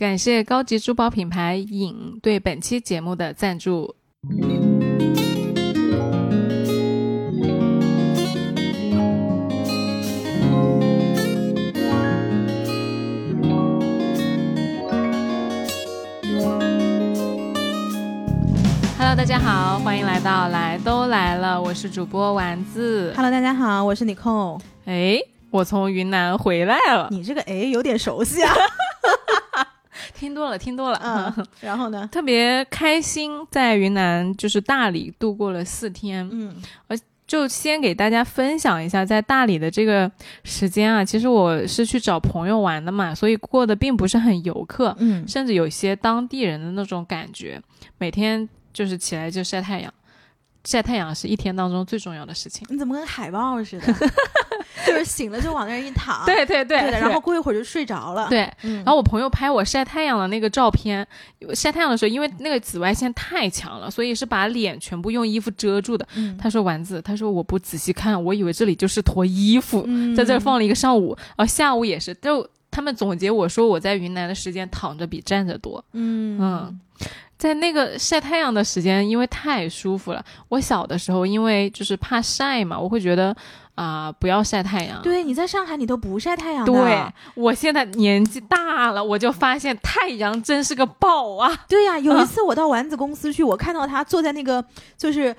感谢高级珠宝品牌影对本期节目的赞助。Hello，大家好，欢迎来到来都来了，我是主播丸子。Hello，大家好，我是 Nicole。哎，我从云南回来了，你这个哎有点熟悉啊。听多了，听多了，嗯，然后呢？特别开心，在云南就是大理度过了四天。嗯就先给大家分享一下，在大理的这个时间啊，其实我是去找朋友玩的嘛，所以过得并不是很游客，嗯，甚至有些当地人的那种感觉。每天就是起来就晒太阳，晒太阳是一天当中最重要的事情。你怎么跟海豹似的？就是醒了就往那儿一躺。对对对，对，然后过一会儿就睡着了。，对，嗯，然后我朋友拍我晒太阳的那个照片，晒太阳的时候，因为那个紫外线太强了，所以是把脸全部用衣服遮住的。嗯他说：“丸子，他说我不仔细看，我以为这里就是坨衣服，嗯 在这儿放了一个上午，然后下午也是。就他们总结我说我在云南的时间躺着比站着多。嗯嗯，在那个晒太阳的时间，因为太舒服了。我小的时候因为就是怕晒嘛，我会觉得啊、不要晒太阳。对，你在上海你都不晒太阳的。对，我现在年纪大了，我就发现太阳真是个宝啊！对呀、有一次我到丸子公司去，我看到他坐在那个就是。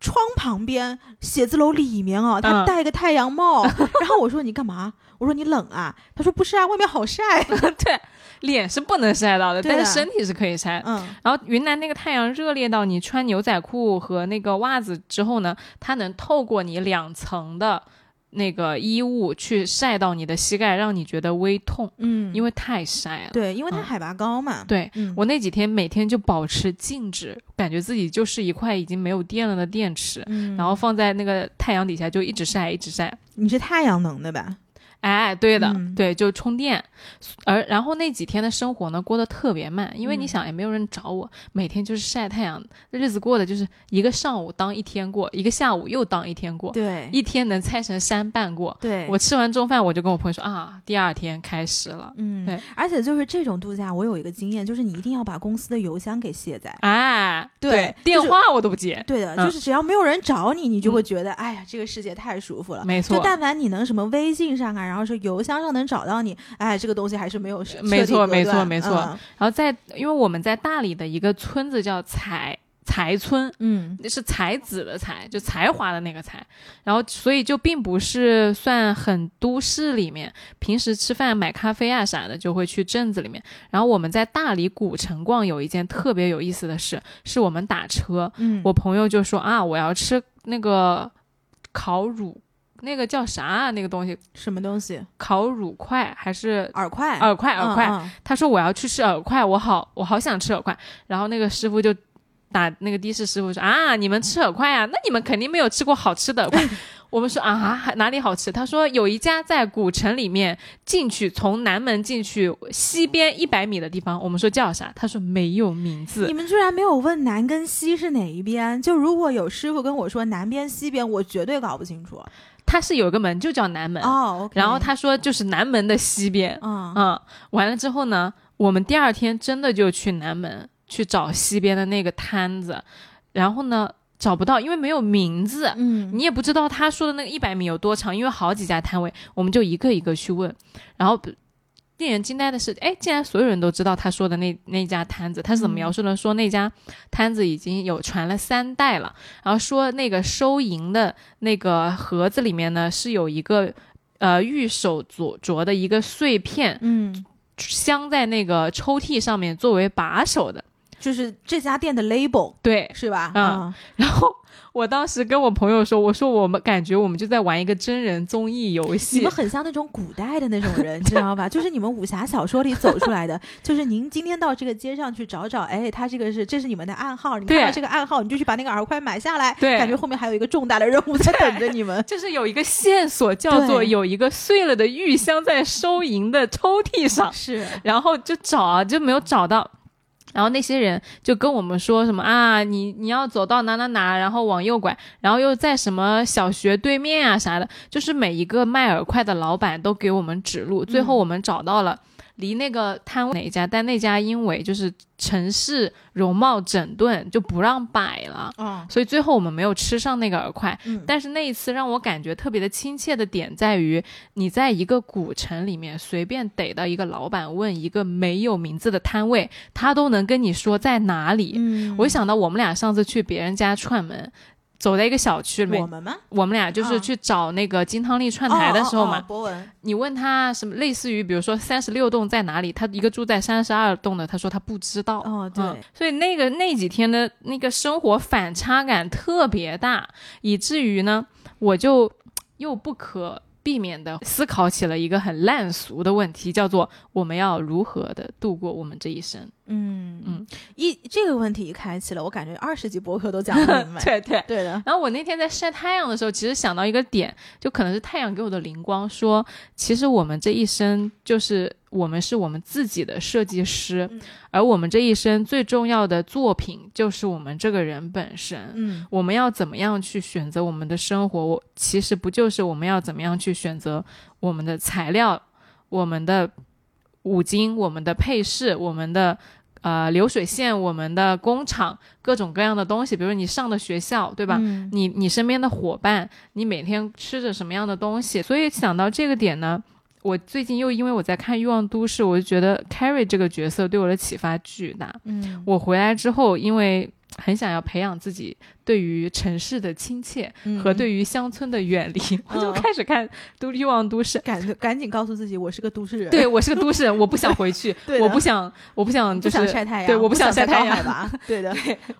窗旁边，写字楼里面啊，他嗯戴个太阳帽，然后我说你干嘛？我说你冷啊？他说不是啊，外面好晒。对，脸是不能晒到的，但是身体是可以晒。嗯，然后云南那个太阳热烈到你穿牛仔裤和那个袜子之后呢，它能透过你两层的那个衣物去晒到你的膝盖，让你觉得微痛，嗯，因为太晒了。对，因为它嗯海拔高嘛。对嗯，我那几天每天就保持静止，感觉自己就是一块已经没有电了的电池，嗯，然后放在那个太阳底下就一直晒，一直晒。你是太阳能的吧？哎，对的，嗯对，就充电。而然后那几天的生活呢，过得特别慢，因为你嗯想也没有人找我，每天就是晒太阳，日子过的就是一个上午当一天过，一个下午又当一天过，对，一天能拆成三半过。对，我吃完中饭，我就跟我朋友说啊，第二天开始了。嗯，对，而且就是这种度假，我有一个经验，就是你一定要把公司的邮箱给卸载。哎，对就是电话我都不接，对的，嗯就是只要没有人找你，你就会觉得，哎呀，这个世界太舒服了。没错就，但凡你能什么微信上啊，然后是邮箱上能找到你，哎，这个东西还是没有彻没错没错没错然后在因为我们在大理的一个村子叫才才村，嗯。是才子的才，就才华的那个才，然后所以就并不是算很都市里面，平时吃饭买咖啡啊啥的就会去镇子里面。然后我们在大理古城逛有一件特别有意思的事，是我们打车，嗯，我朋友就说啊，我要吃那个烤乳，那个叫啥啊？那个东西什么东西？烤乳块还是饵块，饵块？饵块。嗯他说我要去吃饵块，我好我好想吃饵块。然后那个师傅就打那个的士师傅说啊，你们吃饵块啊？那你们肯定没有吃过好吃的饵块。我们说啊，哪里好吃？他说有一家在古城里面进去，从南门进去西边一百米的地方。我们说叫啥？他说没有名字你。们居然没有问南跟西是哪一边？就如果有师傅跟我说南边西边，我绝对搞不清楚。他是有个门就叫南门，哦然后他说就是南门的西边。嗯。嗯，完了之后呢，我们第二天真的就去南门去找西边的那个摊子，然后呢找不到，因为没有名字，嗯。你也不知道他说的那个一百米有多长，因为好几家摊位，我们就一个一个去问，然后。令人惊呆的是，哎，竟然所有人都知道他说的那那家摊子，他是怎么描述的？说那家摊子已经有传了三代了，然后说那个收银的那个盒子里面呢是有一个呃玉手镯镯的一个碎片，嗯，镶在那个抽屉上面作为把手的。就是这家店的 label 对，是吧？嗯然后我当时跟我朋友说，我说我们感觉我们就在玩一个真人综艺游戏你们。很像那种古代的那种人，你知道吧？就是你们武侠小说里走出来的。就是您今天到这个街上去找找，哎，他这个是这是你们的暗号，你看到这个暗号，你就去把那个饵块买下来。对感觉后面还有一个重大的任务在等着你们。就是有一个线索，叫做有一个碎了的玉镶在收银的抽屉上，是，然后就找啊，就没有找到。然后那些人就跟我们说什么啊，你你要走到哪哪哪，然后往右拐，然后又在什么小学对面啊啥的，就是每一个卖饵块的老板都给我们指路。最后我们找到了离那个摊位哪一家，但那家因为就是城市容貌整顿就不让摆了，哦，所以最后我们没有吃上那个饵块。嗯但是那一次让我感觉特别的亲切的点在于，你在一个古城里面随便逮到一个老板问一个没有名字的摊位，他都能跟你说在哪里。嗯我就想到我们俩上次去别人家串门，走在一个小区里面我，们吗？我们俩就是嗯去找那个金汤力串台的时候嘛，哦哦哦博文，你问他什么，类似于比如说三十六栋在哪里，他一个住在三十二栋的，他说他不知道。哦，对，嗯，所以那个那几天的那个生活反差感特别大，以至于呢，我就又不可避免的思考起了一个很烂俗的问题，叫做我们要如何的度过我们这一生。嗯嗯，一这个问题一开启了，我感觉二十集博客都讲不明白。对对。对的，然后我那天在晒太阳的时候，其实想到一个点，就可能是太阳给我的灵光，说其实我们这一生就是我们是我们自己的设计师，嗯而我们这一生最重要的作品就是我们这个人本身。嗯我们要怎么样去选择我们的生活？我其实不就是我们要怎么样去选择我们的材料、我们的五金、我们的配饰、我们的呃流水线、我们的工厂，各种各样的东西。比如你上的学校，对吧？嗯你你身边的伙伴，你每天吃着什么样的东西？所以想到这个点呢，我最近又因为我在看《欲望都市》，我就觉得 Carrie 这个角色对我的启发巨大。嗯我回来之后，因为很想要培养自己对于城市的亲切嗯。和对于乡村的远离，我就嗯。开始看《都欲望都市》。赶赶紧告诉自己，我是个都市人，对我是个都市人，我不想回去 对，我不想，我不想就是想晒太阳，对，我不想晒太阳对的，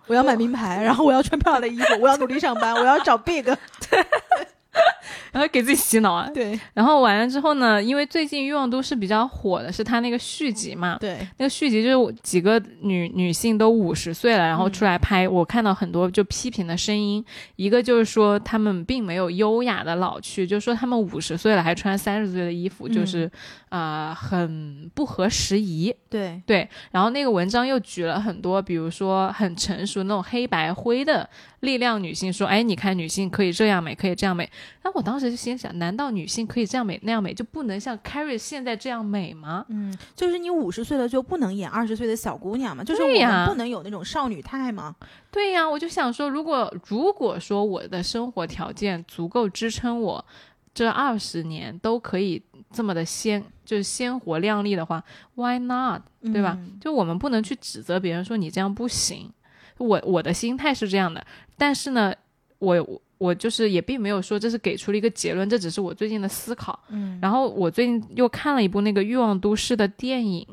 我要买名牌，然后我要穿漂亮的衣服，我要努力上班，我要找 big，然后给自己洗脑啊。对。然后完了之后呢，因为最近《欲望都市》比较火的是它那个续集嘛，对，那个续集就是几个女女性都五十岁了，然后嗯出来拍，我看到很多就批评的声音，一个就是说她们并没有优雅的老去，就说她们五十岁了还穿三十岁的衣服，嗯。就是啊、呃很不合时宜。对，对，然后那个文章又举了很多，比如说很成熟那种黑白灰的力量女性，说，哎，你看女性可以这样美，可以这样美。那我当时就心想，难道女性可以这样美那样美，就不能像 Carrie 现在这样美吗？嗯，就是你五十岁了就不能演二十岁的小姑娘吗，就是我们不能有那种少女态吗，对呀，我就想说，如果如果说我的生活条件足够支撑我这二十年都可以这么的鲜，就是鲜活亮丽的话，Why not？对吧？嗯就我们不能去指责别人说你这样不行。我我的心态是这样的，但是呢，我我我就是也并没有说这是给出了一个结论，这只是我最近的思考。嗯，然后我最近又看了一部那个《欲望都市》的电影，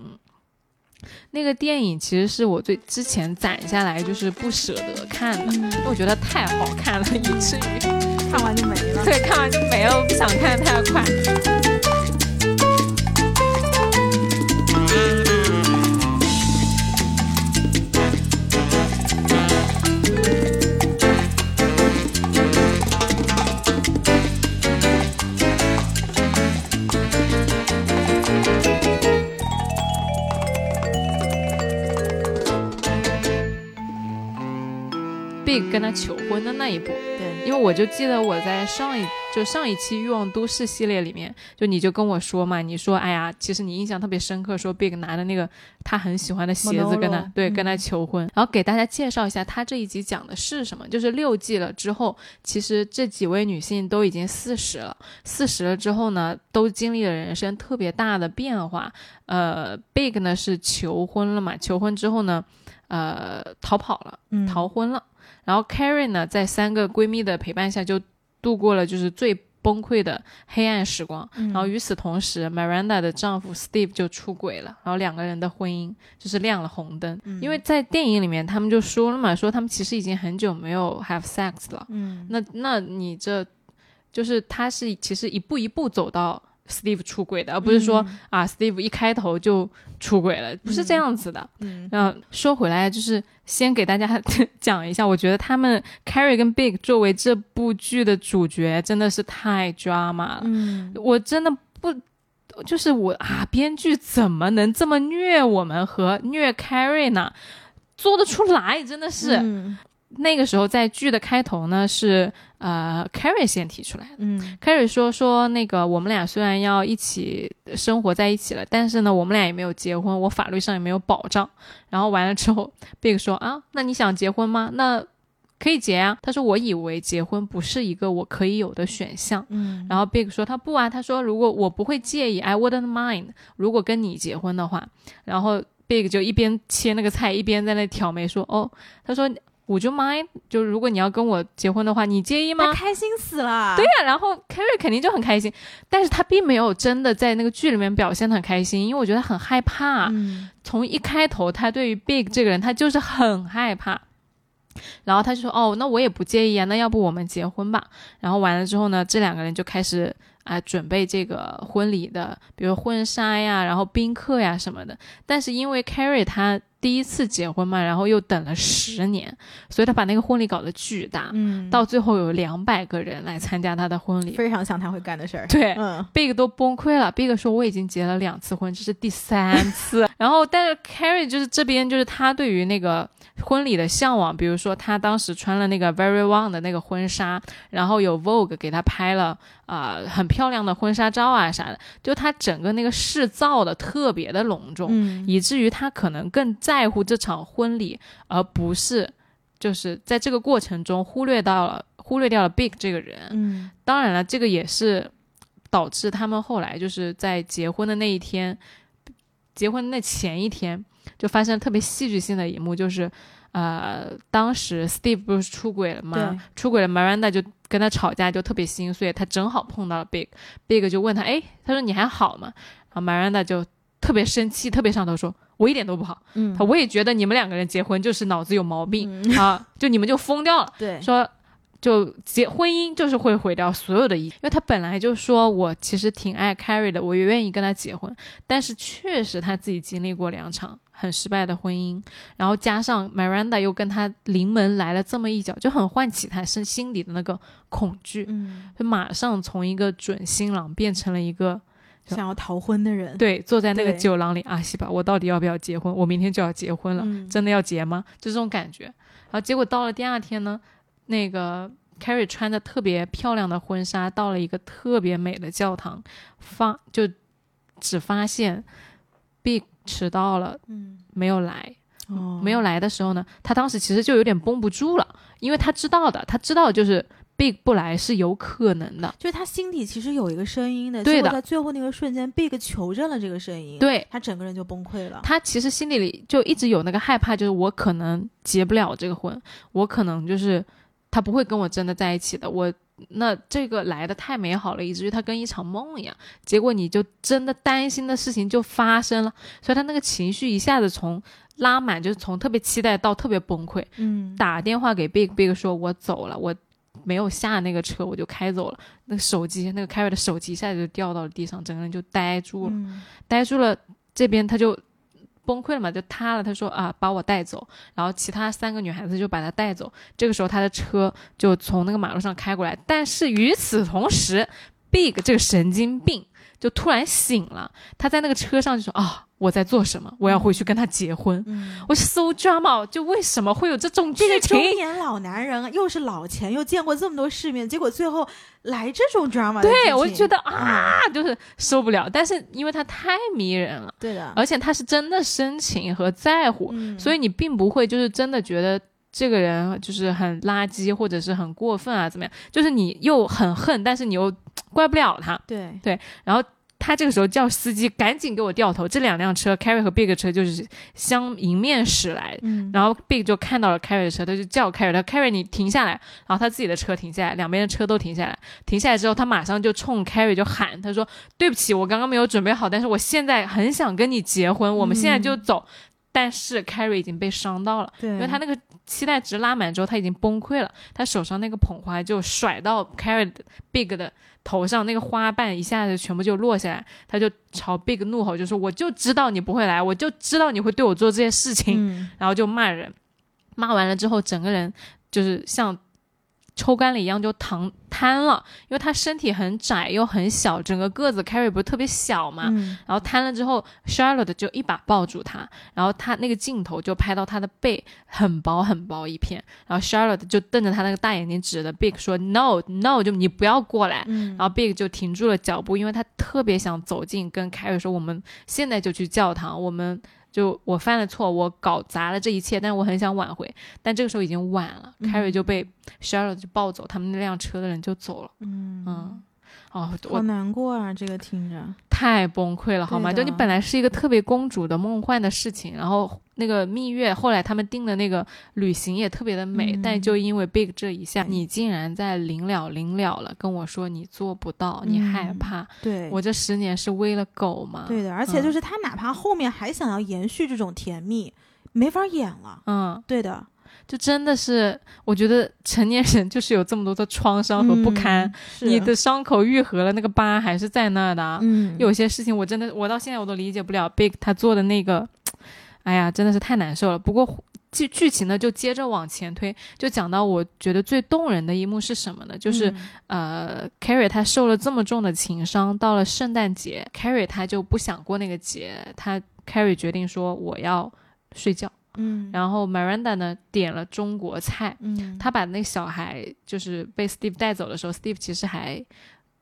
那个电影其实是我最之前攒下来就是不舍得看的，因为我觉得太好看了，以至于看完就没了。对看完就没了，我不想看得太快。Big 跟他求婚的那一步，对，因为我就记得我在上一就上一期《欲望都市》系列里面，就你就跟我说嘛，你说哎呀，其实你印象特别深刻，说 Big 拿的那个他很喜欢的鞋子跟他对跟他求婚，然后给大家介绍一下他这一集讲的是什么，就是六季了之后，其实这几位女性都已经四十了，四十了之后呢，都经历了人生特别大的变化。呃，Big 呢是求婚了嘛，求婚之后呢，呃，逃跑了。嗯逃婚了。然后 Karen 呢，在三个闺蜜的陪伴下，就度过了就是最崩溃的黑暗时光。嗯然后与此同时，Miranda 的丈夫 Steve 就出轨了，然后两个人的婚姻就是亮了红灯。嗯因为在电影里面，他们就说了嘛，说他们其实已经很久没有 have sex 了。嗯那那你这就是他是其实一步一步走到 Steve 出轨的，而不是说、啊 Steve 一开头就出轨了，不是这样子的。嗯嗯，说回来，就是先给大家 讲一下，我觉得他们 Carrie 跟 Big 作为这部剧的主角，真的是太 drama 了。嗯我真的不，就是我啊，编剧怎么能这么虐我们和虐 Carrie 呢？做得出来，真的是。嗯那个时候在剧的开头呢是呃 Carrie 先提出来的。嗯 Carrie 说说那个我们俩虽然要一起生活在一起了，但是呢我们俩也没有结婚，我法律上也没有保障。然后完了之后，Big 说啊，那你想结婚吗？那可以结啊。他说我以为结婚不是一个我可以有的选项。嗯，然后 Big 说他不啊，他说如果我不会介意，I wouldn't mind，如果跟你结婚的话。然后 Big 就一边切那个菜一边在那挑眉说哦，他说 Would you mind？就如果你要跟我结婚的话，你介意吗他？开心死了。对呀、然后 Carrie 肯定就很开心，但是他并没有真的在那个剧里面表现得很开心，因为我觉得很害怕。嗯从一开头，他对于 Big 这个人，他就是很害怕。然后他就说：“哦，那我也不介意啊，那要不我们结婚吧？”然后完了之后呢，这两个人就开始啊、准备这个婚礼的，比如婚纱呀，然后宾客呀什么的。但是因为 Carrie 她第一次结婚嘛，然后又等了十年，所以他把那个婚礼搞得巨大，嗯，到最后有两百个人来参加他的婚礼。非常像他会干的事儿。对，嗯 Big 都崩溃了。Big 说我已经结了两次婚，这是第三次。然后，但是 Carrie 就是这边就是他对于那个婚礼的向往，比如说他当时穿了那个 Very One 的那个婚纱，然后有 Vogue 给他拍了啊、呃很漂亮的婚纱照啊啥的，就他整个那个饰造的特别的隆重，嗯以至于他可能更在乎这场婚礼，而不是就是在这个过程中忽略到了忽略掉了 Big 这个人。嗯当然了，这个也是导致他们后来就是在结婚的那一天，结婚那前一天就发生特别戏剧性的一幕，就是呃，当时 Steve 不是出轨了吗？出轨了，Miranda 就跟他吵架，就特别心碎。他正好碰到了 Big，Big 就问他，哎，他说你还好吗？然后 Miranda 就特别生气，特别上头说，我一点都不好。嗯他我也觉得你们两个人结婚就是脑子有毛病、啊，就你们就疯掉了。对，说就结婚姻就是会毁掉所有的因为他本来就说我其实挺爱 Carrie 的，我也愿意跟他结婚，但是确实他自己经历过两场很失败的婚姻，然后加上 Miranda 又跟他临门来了这么一脚，就很唤起他身心里的那个恐惧，嗯，就马上从一个准新郎变成了一个想要逃婚的人，对坐在那个酒廊里阿，西吧，我到底要不要结婚？我明天就要结婚了。嗯真的要结吗？就这种感觉。然后结果到了第二天呢，那个 Carrie 穿着特别漂亮的婚纱，到了一个特别美的教堂，发就只发现 Big 迟到了，嗯，没有来。哦，没有来的时候呢，他当时其实就有点绷不住了，因为他知道的，他知道就是 Big 不来是有可能的。就是他心底其实有一个声音的，对的在最后那个瞬间，Big 求证了这个声音，对他整个人就崩溃了。他其实心里里就一直有那个害怕，就是我可能结不了这个婚，我可能就是他不会跟我真的在一起的。我那这个来的太美好了，以至于他跟一场梦一样。结果你就真的担心的事情就发生了，所以他那个情绪一下子从拉满，就是从特别期待到特别崩溃。嗯，打电话给 Big Big 说，我走了，我没有下那个车，我就开走了。那个手机，那个 Carrie 的手机一下子就掉到了地上，整个人就呆住了。嗯呆住了，这边他就崩溃了嘛，就塌了。他说啊，把我带走，然后其他三个女孩子就把他带走。这个时候他的车就从那个马路上开过来，但是与此同时，Big 这个神经病就突然醒了，他在那个车上就说啊，我在做什么？我要回去跟他结婚。嗯，我 so drama，就为什么会有这种剧情这个中？年老男人又是老钱，又见过这么多世面，结果最后来这种 drama 对，我就觉得嗯啊，就是受不了。但是因为他太迷人了，对的，而且他是真的深情和在乎，嗯所以你并不会就是真的觉得这个人就是很垃圾或者是很过分啊怎么样？就是你又很恨，但是你又怪不了他。对对，然后他这个时候叫司机赶紧给我掉头，这两辆车 Carrie 和 Big 车就是相迎面驶来。嗯，然后 Big 就看到了 Carrie 的车，他就叫 Carrie，他 Carrie 你停下来，然后他自己的车停下来，两边的车都停下来。停下来之后，他马上就冲 Carrie 就喊，他说：“对不起，我刚刚没有准备好，但是我现在很想跟你结婚，我们现在就走。但是 Carrie 已经被伤到了，对，因为他那个期待值拉满之后，他已经崩溃了，他手上那个捧花就甩到 Carrie 的 Big 的头上，那个花瓣一下子全部就落下来，他就朝 Big 怒吼，就说：“我就知道你不会来，我就知道你会对我做这些事情。嗯然后就骂人，骂完了之后，整个人就是像抽干了一样就躺瘫了，因为他身体很窄又很小，整个个子 Carrie 不是特别小嘛，嗯然后瘫了之后，Charlotte 就一把抱住他，然后他那个镜头就拍到他的背很薄很薄一片，然后 Charlotte 就瞪着他那个大眼睛指着 Big 说 No No，就你不要过来。嗯，然后 Big 就停住了脚步，因为他特别想走近，跟 Carrie 说：“我们现在就去教堂，我们就我犯了错，我搞砸了这一切，但是我很想挽回。”但这个时候已经晚了、嗯 c a r r i e 就被 Charlotte 就抱走，他们那辆车的人就走了。嗯嗯，哦，好难过啊，这个听着，太崩溃了，好吗？就你本来是一个特别公主的梦幻的事情，然后那个蜜月，后来他们定的那个旅行也特别的美，嗯。但就因为 Big 这一下，你竟然在临了临了了跟我说你做不到，你害嗯怕，对，我这十年是为了狗吗？对的，而且就嗯。是他哪怕后面还想要延续这种甜蜜，没法演了。嗯，对的，就真的是，我觉得成年人就是有这么多的创伤和不堪，嗯你的伤口愈合了，那个疤还是在那儿的啊。嗯有些事情我真的，我到现在我都理解不了 Big 他做的那个，哎呀，真的是太难受了。不过剧剧情呢，就接着往前推，就讲到我觉得最动人的一幕是什么呢？就是、嗯呃，Carrie 他受了这么重的情伤，到了圣诞节，Carrie 他就不想过那个节，他 Carrie 决定说我要睡觉，嗯，然后 Miranda 呢点了中国菜，嗯，他把那个小孩就是被 Steve 带走的时候，Steve 其实还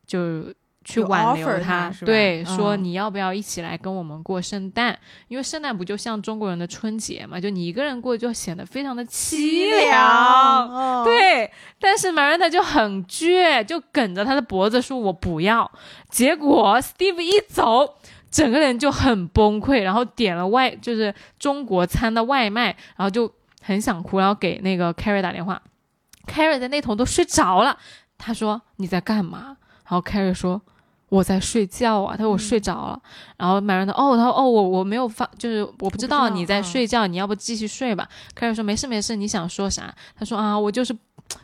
就去挽留他对，嗯。说你要不要一起来跟我们过圣诞？因为圣诞不就像中国人的春节嘛，就你一个人过就显得非常的凄凉。哦，对，但是 Miranda 就很倔，就梗着他的脖子说：“我不要。”结果 Steve 一走，整个人就很崩溃，然后点了外就是中国餐的外卖，然后就很想哭，然后给那个 Carrie 打电话，Carrie 在那头都睡着了。他说：“你在干嘛？”然后 Carrie 说：“我在睡觉啊。”他说：“我睡着了。然后 Miranda 哦，他说：“哦，我我没有发，就是我不知道道你在嗯睡觉，你要不继续睡吧。”Carrie 说：“没事没事，你想说啥？”他说：“啊，我就是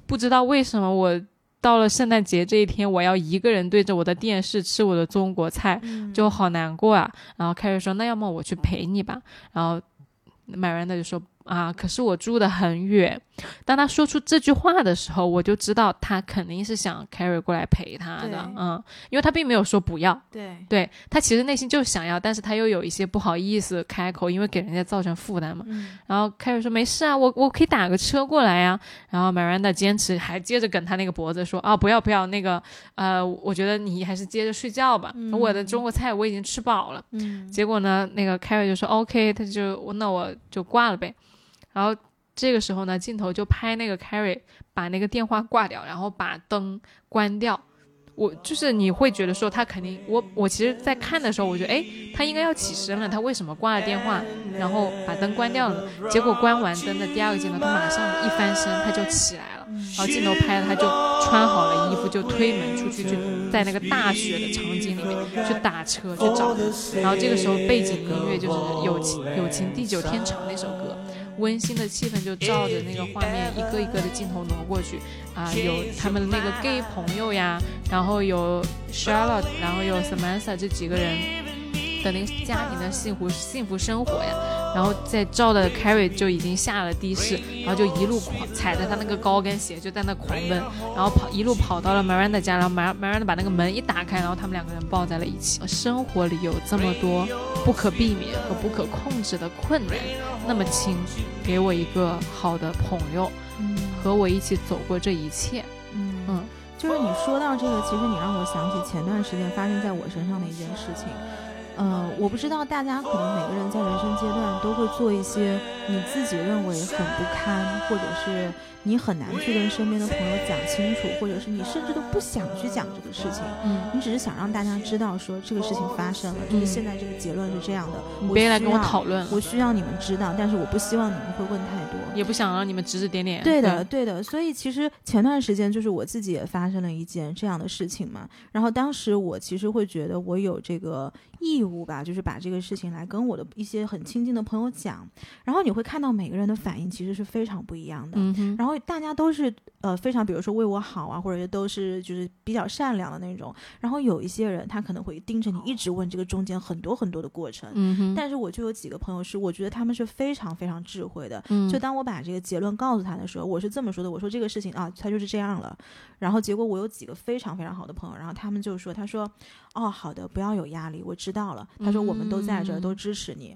不知道为什么我到了圣诞节这一天，我要一个人对着我的电视吃我的中国菜，嗯就好难过啊。然后凯瑞说：“那要么我去陪你吧。”然后麦瑞娜就说：“啊，可是我住的很远。”当他说出这句话的时候，我就知道他肯定是想凯瑞过来陪他的，嗯，因为他并没有说不要，对，对他其实内心就想要，但是他又有一些不好意思开口，因为给人家造成负担嘛。嗯然后凯瑞说：“没事啊，我我可以打个车过来呀、然后 Miranda 坚持，还接着梗他那个脖子说：“啊，不要不要，那个呃，我觉得你还是接着睡觉吧。嗯我的中国菜我已经吃饱了。嗯结果呢，那个凯瑞就说：“OK，他就那我就挂了呗。”然后这个时候呢，镜头就拍那个凯瑞把那个电话挂掉，然后把灯关掉。我就是你会觉得说他肯定，我我其实，在看的时候，我觉得，哎，他应该要起身了，他为什么挂了电话，然后把灯关掉了？结果关完灯的第二个镜头，他马上一翻身，他就起来了，然后镜头拍了，他就穿好了衣服，就推门出去，就在那个大雪的场景里面去打车去找。然后这个时候背景音乐就是《友情友情地久天长》那首歌，温馨的气氛就照着那个画面一个一个的镜头挪过去。啊、有他们的那个 gay 朋友呀，然后有 Charlotte，然后有 Samantha 这几个人。的那个家庭的幸福幸福生活呀，然后在照的 Carrie 就已经下了的士，然后就一路狂踩着他那个高跟鞋就在那狂奔，然后跑一路跑到了 Miranda 家，然后 Mir- Miranda 把那个门一打开，然后他们两个人抱在了一起。生活里有这么多不可避免和不可控制的困难，那么请给我一个好的朋友，嗯和我一起走过这一切。嗯嗯就是你说到这个，其实你让我想起前段时间发生在我身上的一件事情。嗯，我不知道大家可能每个人在人生阶段都会做一些你自己认为很不堪，或者是你很难去跟身边的朋友讲清楚，或者是你甚至都不想去讲这个事情。嗯，你只是想让大家知道说这个事情发生了，就是现在这个结论是这样的。别来跟我讨论，我需要你们知道，但是我不希望你们会问太多。也不想让你们指指点点。对的，对的。所以其实前段时间就是我自己也发生了一件这样的事情嘛。然后当时我其实会觉得我有这个义务吧，就是把这个事情来跟我的一些很亲近的朋友讲。然后你会会看到每个人的反应其实是非常不一样的。嗯哼，然后大家都是呃非常，比如说为我好啊，或者都是就是比较善良的那种。然后有一些人他可能会盯着你一直问这个中间很多很多的过程。但是我就有几个朋友是，我觉得他们是非常非常智慧的。嗯就当我把这个结论告诉他的时候，我是这么说的：我说这个事情啊，他就是这样了。然后结果我有几个非常非常好的朋友，然后他们就说：“他说，哦，好的，不要有压力，我知道了。”他说：“我们都在这儿，嗯都支持你。”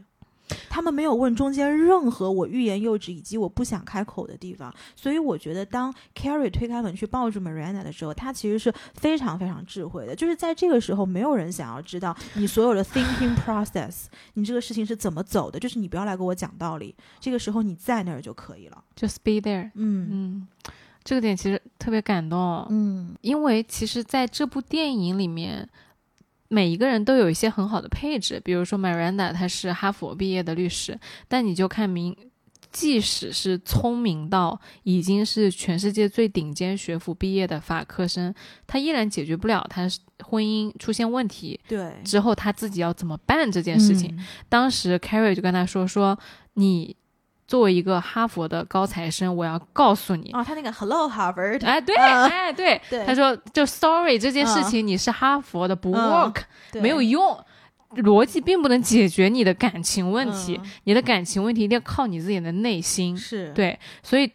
他们没有问中间任何我欲言又止以及我不想开口的地方，所以我觉得当 Carrie 推开门去抱住 Miranda 的时候，他其实是非常非常智慧的。就是在这个时候，没有人想要知道你所有的 thinking process，你这个事情是怎么走的，就是你不要来给我讲道理，这个时候你在那儿就可以了。just be there。嗯嗯，这个点其实特别感动，嗯因为其实在这部电影里面，每一个人都有一些很好的配置，比如说 Miranda，她是哈佛毕业的律师，但你就看明。即使是聪明到已经是全世界最顶尖学府毕业的法科生，他依然解决不了他婚姻出现问题对之后他自己要怎么办这件事情。嗯当时 Carrie 就跟他说：“说你作为一个哈佛的高材生，我要告诉你，哦，他那个 Hello Harvard，哎，对，嗯。哎，对，对。他说就 sorry 这件事情你是哈佛的，不嗯。work，、对。没有用。”逻辑并不能解决你的感情问题，嗯。你的感情问题一定要靠你自己的内心。是，对，所以，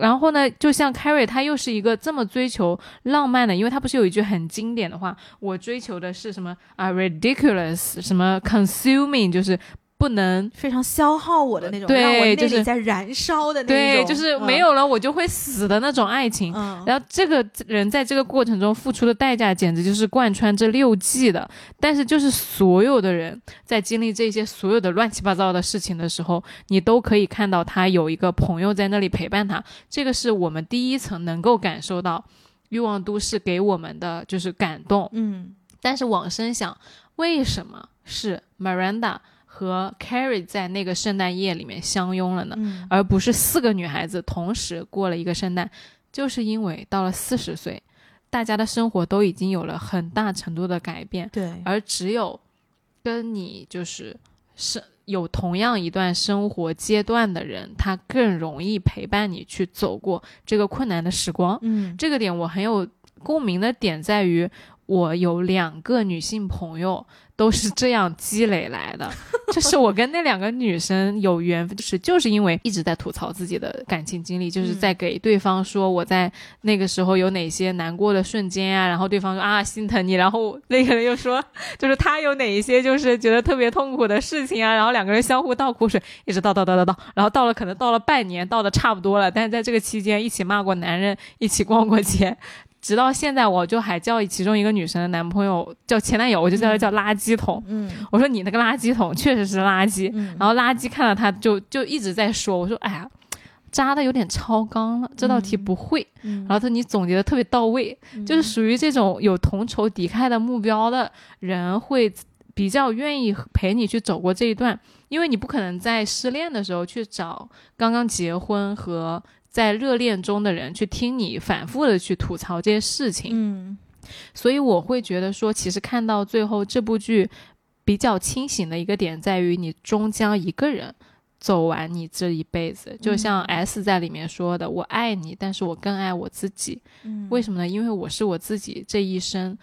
然后呢，就像 Carrie，他又是一个这么追求浪漫的，因为他不是有一句很经典的话，我追求的是什么啊，ridiculous，什么 consuming，就是不能非常消耗我的那种，对让我内就是里在燃烧的那种，对，就是没嗯有了我就会死的那种爱情。嗯，然后这个人在这个过程中付出的代价，简直就是贯穿这六季的。但是，就是所有的人在经历这些所有的乱七八糟的事情的时候，你都可以看到他有一个朋友在那里陪伴他。这个是我们第一层能够感受到《欲望都市》给我们的就是感动。嗯但是往深想，为什么是 Miranda 和 Carrie 在那个圣诞夜里面相拥了呢？嗯而不是四个女孩子同时过了一个圣诞，就是因为到了四十岁，大家的生活都已经有了很大程度的改变，对，而只有跟你就是是有同样一段生活阶段的人，他更容易陪伴你去走过这个困难的时光。嗯这个点我很有共鸣的点在于，我有两个女性朋友都是这样积累来的，就是我跟那两个女生有缘分，就是就是因为一直在吐槽自己的感情经历，就是在给对方说我在那个时候有哪些难过的瞬间啊，然后对方说啊心疼你，然后那个人又说就是他有哪一些就是觉得特别痛苦的事情啊，然后两个人相互倒苦水，一直倒倒倒倒倒，然后到了可能到了半年，倒的差不多了，但是在这个期间一起骂过男人，一起逛过街。直到现在，我就还叫其中一个女生的男朋友叫前男友，我就叫他叫垃圾桶。嗯我说你那个垃圾桶确实是垃圾。嗯，然后垃圾看到他就就一直在说，我说哎呀，扎的有点超纲了，这道题不会。嗯然后他你总结的特别到位，就是属于这种有同仇敌忾的目标的人会比较愿意陪你去走过这一段，因为你不可能在失恋的时候去找刚刚结婚和在热恋中的人去听你反复的去吐槽这些事情，嗯所以我会觉得说，其实看到最后这部剧比较清醒的一个点在于，你终将一个人。走完你这一辈子，就像 S 在里面说的：“我爱你，但是我更爱我自己。嗯，为什么呢？因为我是我自己这一生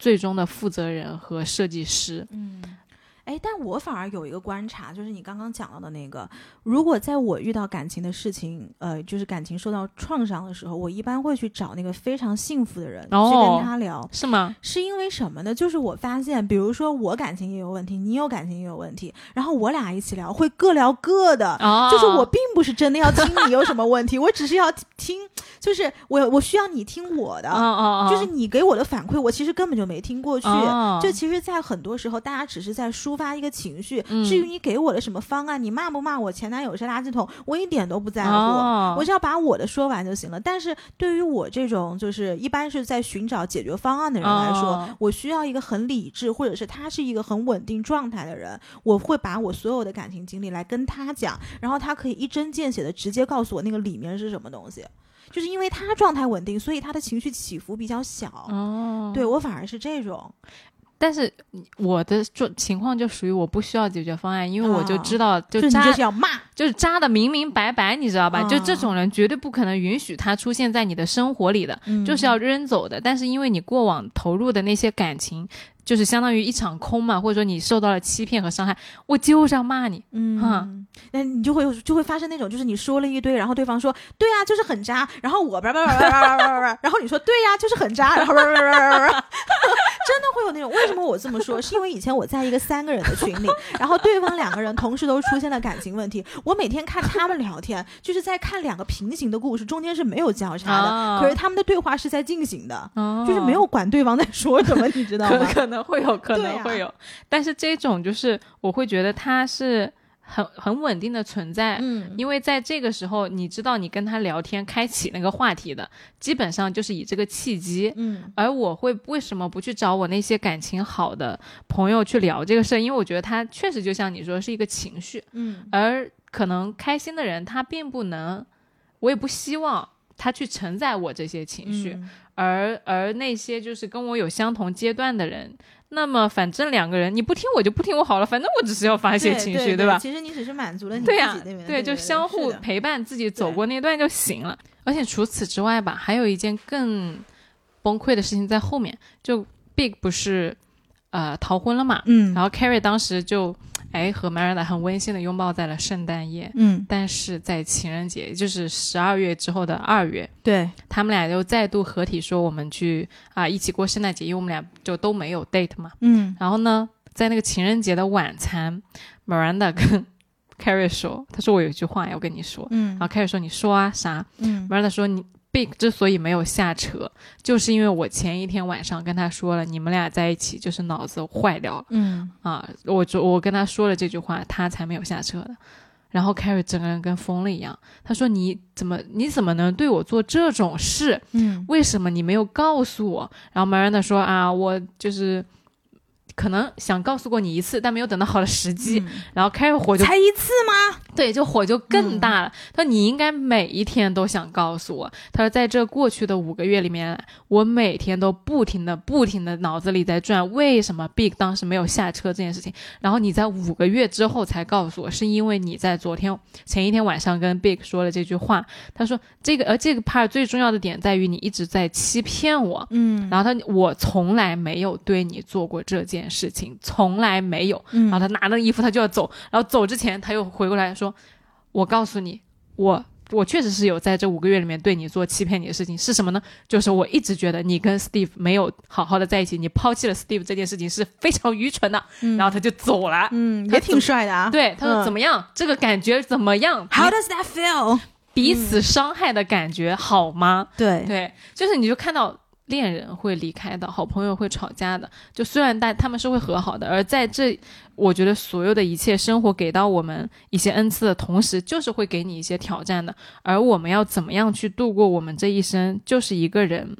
最终的负责人和设计师。嗯，哎，但我反而有一个观察，就是你刚刚讲到的那个，如果在我遇到感情的事情，呃，就是感情受到创伤的时候，我一般会去找那个非常幸福的人、去哦跟他聊。是吗？是因为什么呢？就是我发现，比如说我感情也有问题，你有感情也有问题，然后我俩一起聊，会各聊各的。哦就是我并不是真的要听你有什么问题，我只是要听，就是我我需要你听我的，就是你给我的反馈，我其实根本就没听过去。哦就其实，在很多时候，大家只是在抒发一个情绪。嗯至于你给我的什么方案，你骂不骂我前男友是垃圾桶，我一点都不在乎。哦我只要把我的说完就行了。但是对于我这种就是一般是在寻找解决方案的人来说，哦我需要一个很理智，或者是他是一个很稳定状态的人，我会把我所有的感情经历来跟他讲，然后他可以一针见血的直接告诉我那个里面是什么东西。就是因为他状态稳定，所以他的情绪起伏比较小。哦，对我反而是这种，但是我的做情况就属于我不需要解决方案，因为我就知道，就渣就是要骂，就是渣的明明白白，你知道吧？就这种人绝对不可能允许他出现在你的生活里的，就是要扔走的。但是因为你过往投入的那些感情，就是相当于一场空嘛，或者说你受到了欺骗和伤害，我就是要骂你，嗯，那你就会就会发生那种，就是你说了一堆，然后对方说对啊，就是很渣，然后我叭叭叭叭叭叭叭，然后你说对呀，就是很渣，然后叭叭叭叭叭。真的会有那种。为什么我这么说？是因为以前我在一个三个人的群里，然后对方两个人同时都出现了感情问题，我每天看他们聊天，就是在看两个平行的故事，中间是没有交叉的，哦可是他们的对话是在进行的，哦就是没有管对方在说什么，你知道可吗？可能会有，可能会有，但是这种就是我会觉得他是很很稳定的存在，嗯因为在这个时候，你知道你跟他聊天开启那个话题的，基本上就是以这个契机。嗯而我会为什么不去找我那些感情好的朋友去聊这个事儿？因为我觉得他确实就像你说是一个情绪，嗯而可能开心的人他并不能，我也不希望他去承载我这些情绪。嗯而而那些就是跟我有相同阶段的人，那么反正两个人你不听我就不听我好了，反正我只是要发泄情绪，对对吧？其实你只是满足了你自己那边的对，就相互陪伴自己走过那段就行了。而且除此之外吧，还有一件更崩溃的事情在后面，就 Big 不是呃逃婚了嘛，嗯然后 Carrie 当时就哎和 Miranda 很温馨的拥抱在了圣诞夜，嗯，但是在情人节，也就是十二月之后的二月，对，他们俩又再度合体说我们去啊、一起过圣诞节，因为我们俩就都没有 date 嘛。嗯。然后呢，在那个情人节的晚餐，Miranda 跟 Carrie 说，他说我有一句话要跟你说，嗯。然后 Carrie 说你说啊啥嗯？Miranda 说你 Big 之所以没有下车，就是因为我前一天晚上跟他说了，你们俩在一起就是脑子坏掉了嗯啊，我就我跟他说了这句话，他才没有下车的。然后 Carrie 整个人跟疯了一样，他说：“你怎么你怎么能对我做这种事？嗯为什么你没有告诉我？”然后 Miranda 说：“啊，我就是可能想告诉过你一次，但没有等到好的时机。然后 Carrie 火就才一次吗？对，就火就更大了。他说：“你应该每一天都想告诉我。”他说：“在这过去的五个月里面，我每天都不停的、不停的脑子里在转，为什么 Big 当时没有下车这件事情。然后你在五个月之后才告诉我，是因为你在昨天前一天晚上跟 Big 说了这句话。他说这个，呃这个 part 最重要的点在于你一直在欺骗我。嗯然后他，我从来没有对你做过这件事情，从来没有。嗯然后他拿那个衣服他就要走，然后走之前他又回过来说：“我告诉你，我我确实是有在这五个月里面对你做欺骗你的事情，是什么呢？就是我一直觉得你跟 Steve 没有好好的在一起，你抛弃了 Steve 这件事情是非常愚蠢的。然后他就走了。嗯，也挺帅的啊。对，他说嗯怎么样？这个感觉怎么样？How does that feel？彼此伤害的感觉好吗？对，对，就是你就看到恋人会离开的，好朋友会吵架的，就虽然大他们是会和好的，而在这，我觉得所有的一切生活给到我们一些恩赐的同时，就是会给你一些挑战的，而我们要怎么样去度过我们这一生，就是一个人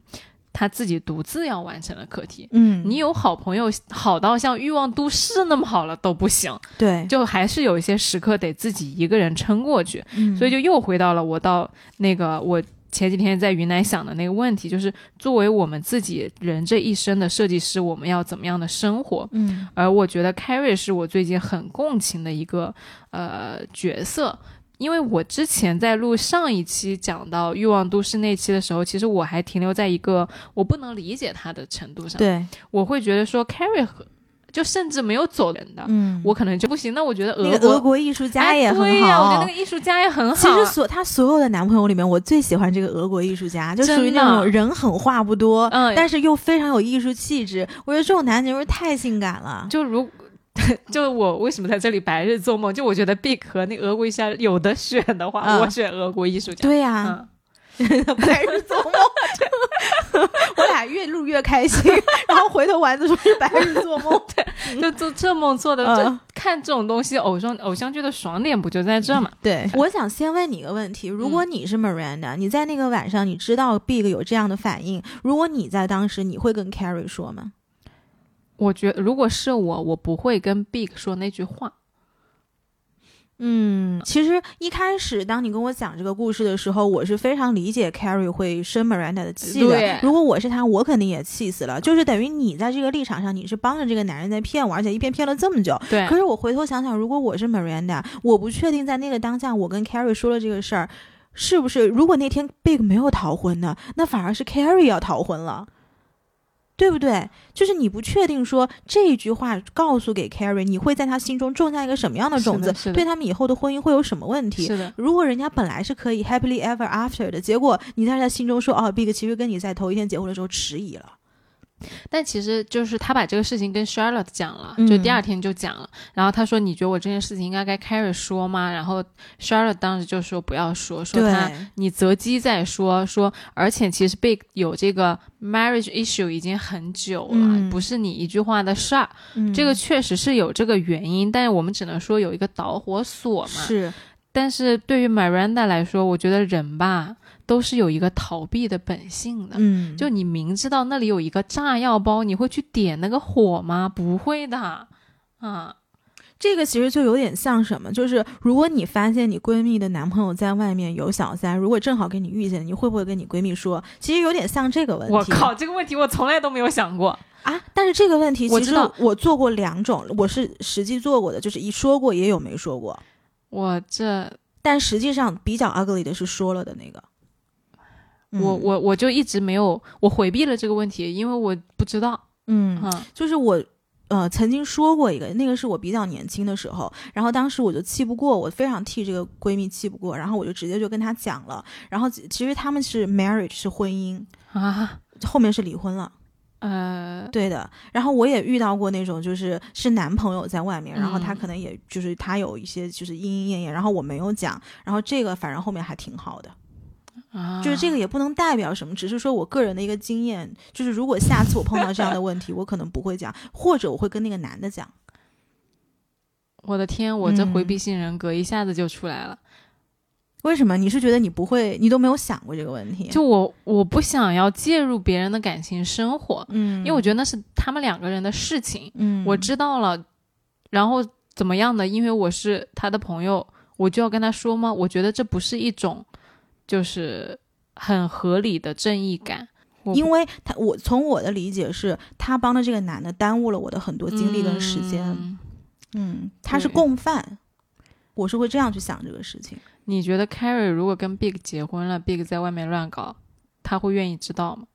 他自己独自要完成的课题。嗯，你有好朋友好到像欲望都市那么好了都不行，对，就还是有一些时刻得自己一个人撑过去。嗯所以就又回到了我到那个我前几天在云南想的那个问题，就是作为我们自己人这一生的设计师，我们要怎么样的生活？嗯而我觉得 Carrie 是我最近很共情的一个呃角色。因为我之前在录上一期讲到《欲望都市》那期的时候，其实我还停留在一个我不能理解他的程度上。对，我会觉得说 Carrie 和就甚至没有走人的，嗯，我可能就不行。那我觉得俄国个俄国艺术家哎也很对呀我觉得那个。艺术家也很好。其实所她所有的男朋友里面，我最喜欢这个俄国艺术家，就属于那种人狠话不多，嗯但是又非常有艺术气质。我觉得这种男人就是太性感了。就如 就我为什么在这里白日做梦？就我觉得 Big 和那俄国艺术家有的选的话，嗯我选俄国艺术家。对呀、嗯，白日做梦，我俩越录越开心，然后回头丸子说是白日做梦。对就做这梦做的，嗯看这种东西，偶像偶像剧的爽点不就在这嘛？对，我想先问你一个问题：如果你是 Miranda，、你在那个晚上你知道 Big 有这样的反应，如果你在当时，你会跟 Carrie 说吗？我觉得如果是我，我不会跟 Big 说那句话。嗯，其实一开始当你跟我讲这个故事的时候，我是非常理解 Carrie 会生 Miranda 的气的。如果我是他，我肯定也气死了。就是等于你在这个立场上，你是帮着这个男人在骗我，而且一骗骗了这么久。对可是我回头想想，如果我是 Miranda，我不确定在那个当下，我跟 Carrie 说了这个事儿，是不是？如果那天 Big 没有逃婚呢，那反而是 Carrie 要逃婚了。对不对？就是你不确定说这一句话告诉给 Carrie，你会在他心中种下一个什么样的种子对他们以后的婚姻会有什么问题？是的，如果人家本来是可以 happily ever after 的，结果你在他心中说，哦，Big 其实跟你在头一天结婚的时候迟疑了。但其实就是他把这个事情跟 Charlotte 讲了，嗯就第二天就讲了。然后他说：“你觉得我这件事情应该该 Carrie 说吗？”然后 Charlotte 当时就说：“不要说，说他，你择机再说。说而且其实 Big 有这个 marriage issue 已经很久了，嗯不是你一句话的事儿。嗯这个确实是有这个原因，但是我们只能说有一个导火索嘛。是但是对于 Miranda 来说，我觉得人吧都是有一个逃避的本性的。嗯，就你明知道那里有一个炸药包，你会去点那个火吗？不会的，啊，这个其实就有点像什么，就是如果你发现你闺蜜的男朋友在外面有小三，如果正好跟你遇见，你会不会跟你闺蜜说？其实有点像这个问题。我靠，这个问题我从来都没有想过。啊！但是这个问题其实我做过两种，我是实际做过的，就是一说过也有没说过。我这但实际上比较 ugly 的是说了的那个。我嗯我我就一直没有，我回避了这个问题，因为我不知道。嗯，嗯就是我。呃，曾经说过一个，那个是我比较年轻的时候，然后当时我就气不过，我非常替这个闺蜜气不过，然后我就直接就跟她讲了，然后其其实他们是 marriage 是婚姻，啊，后面是离婚了，呃，对的。然后我也遇到过那种就是是男朋友在外面，然后他嗯可能也就是他有一些就是莺莺燕燕，然后我没有讲，然后这个反正后面还挺好的。啊，就是这个也不能代表什么，只是说我个人的一个经验，就是如果下次我碰到这样的问题，我可能不会讲，或者我会跟那个男的讲。我的天，我这回嗯避性人格一下子就出来了。为什么？你是觉得你不会，你都没有想过这个问题？就我我不想要介入别人的感情生活，嗯，因为我觉得那是他们两个人的事情。嗯，我知道了，然后怎么样的？因为我是他的朋友，我就要跟他说吗？我觉得这不是一种，就是很合理的正义感。因为他，我从我的理解是，他帮的这个男的耽误了我的很多精力跟时间。嗯嗯，他是共犯，我是会这样去想这个事情。你觉得 Carrie 如果跟 Big 结婚了，Big 在外面乱搞，他会愿意知道吗？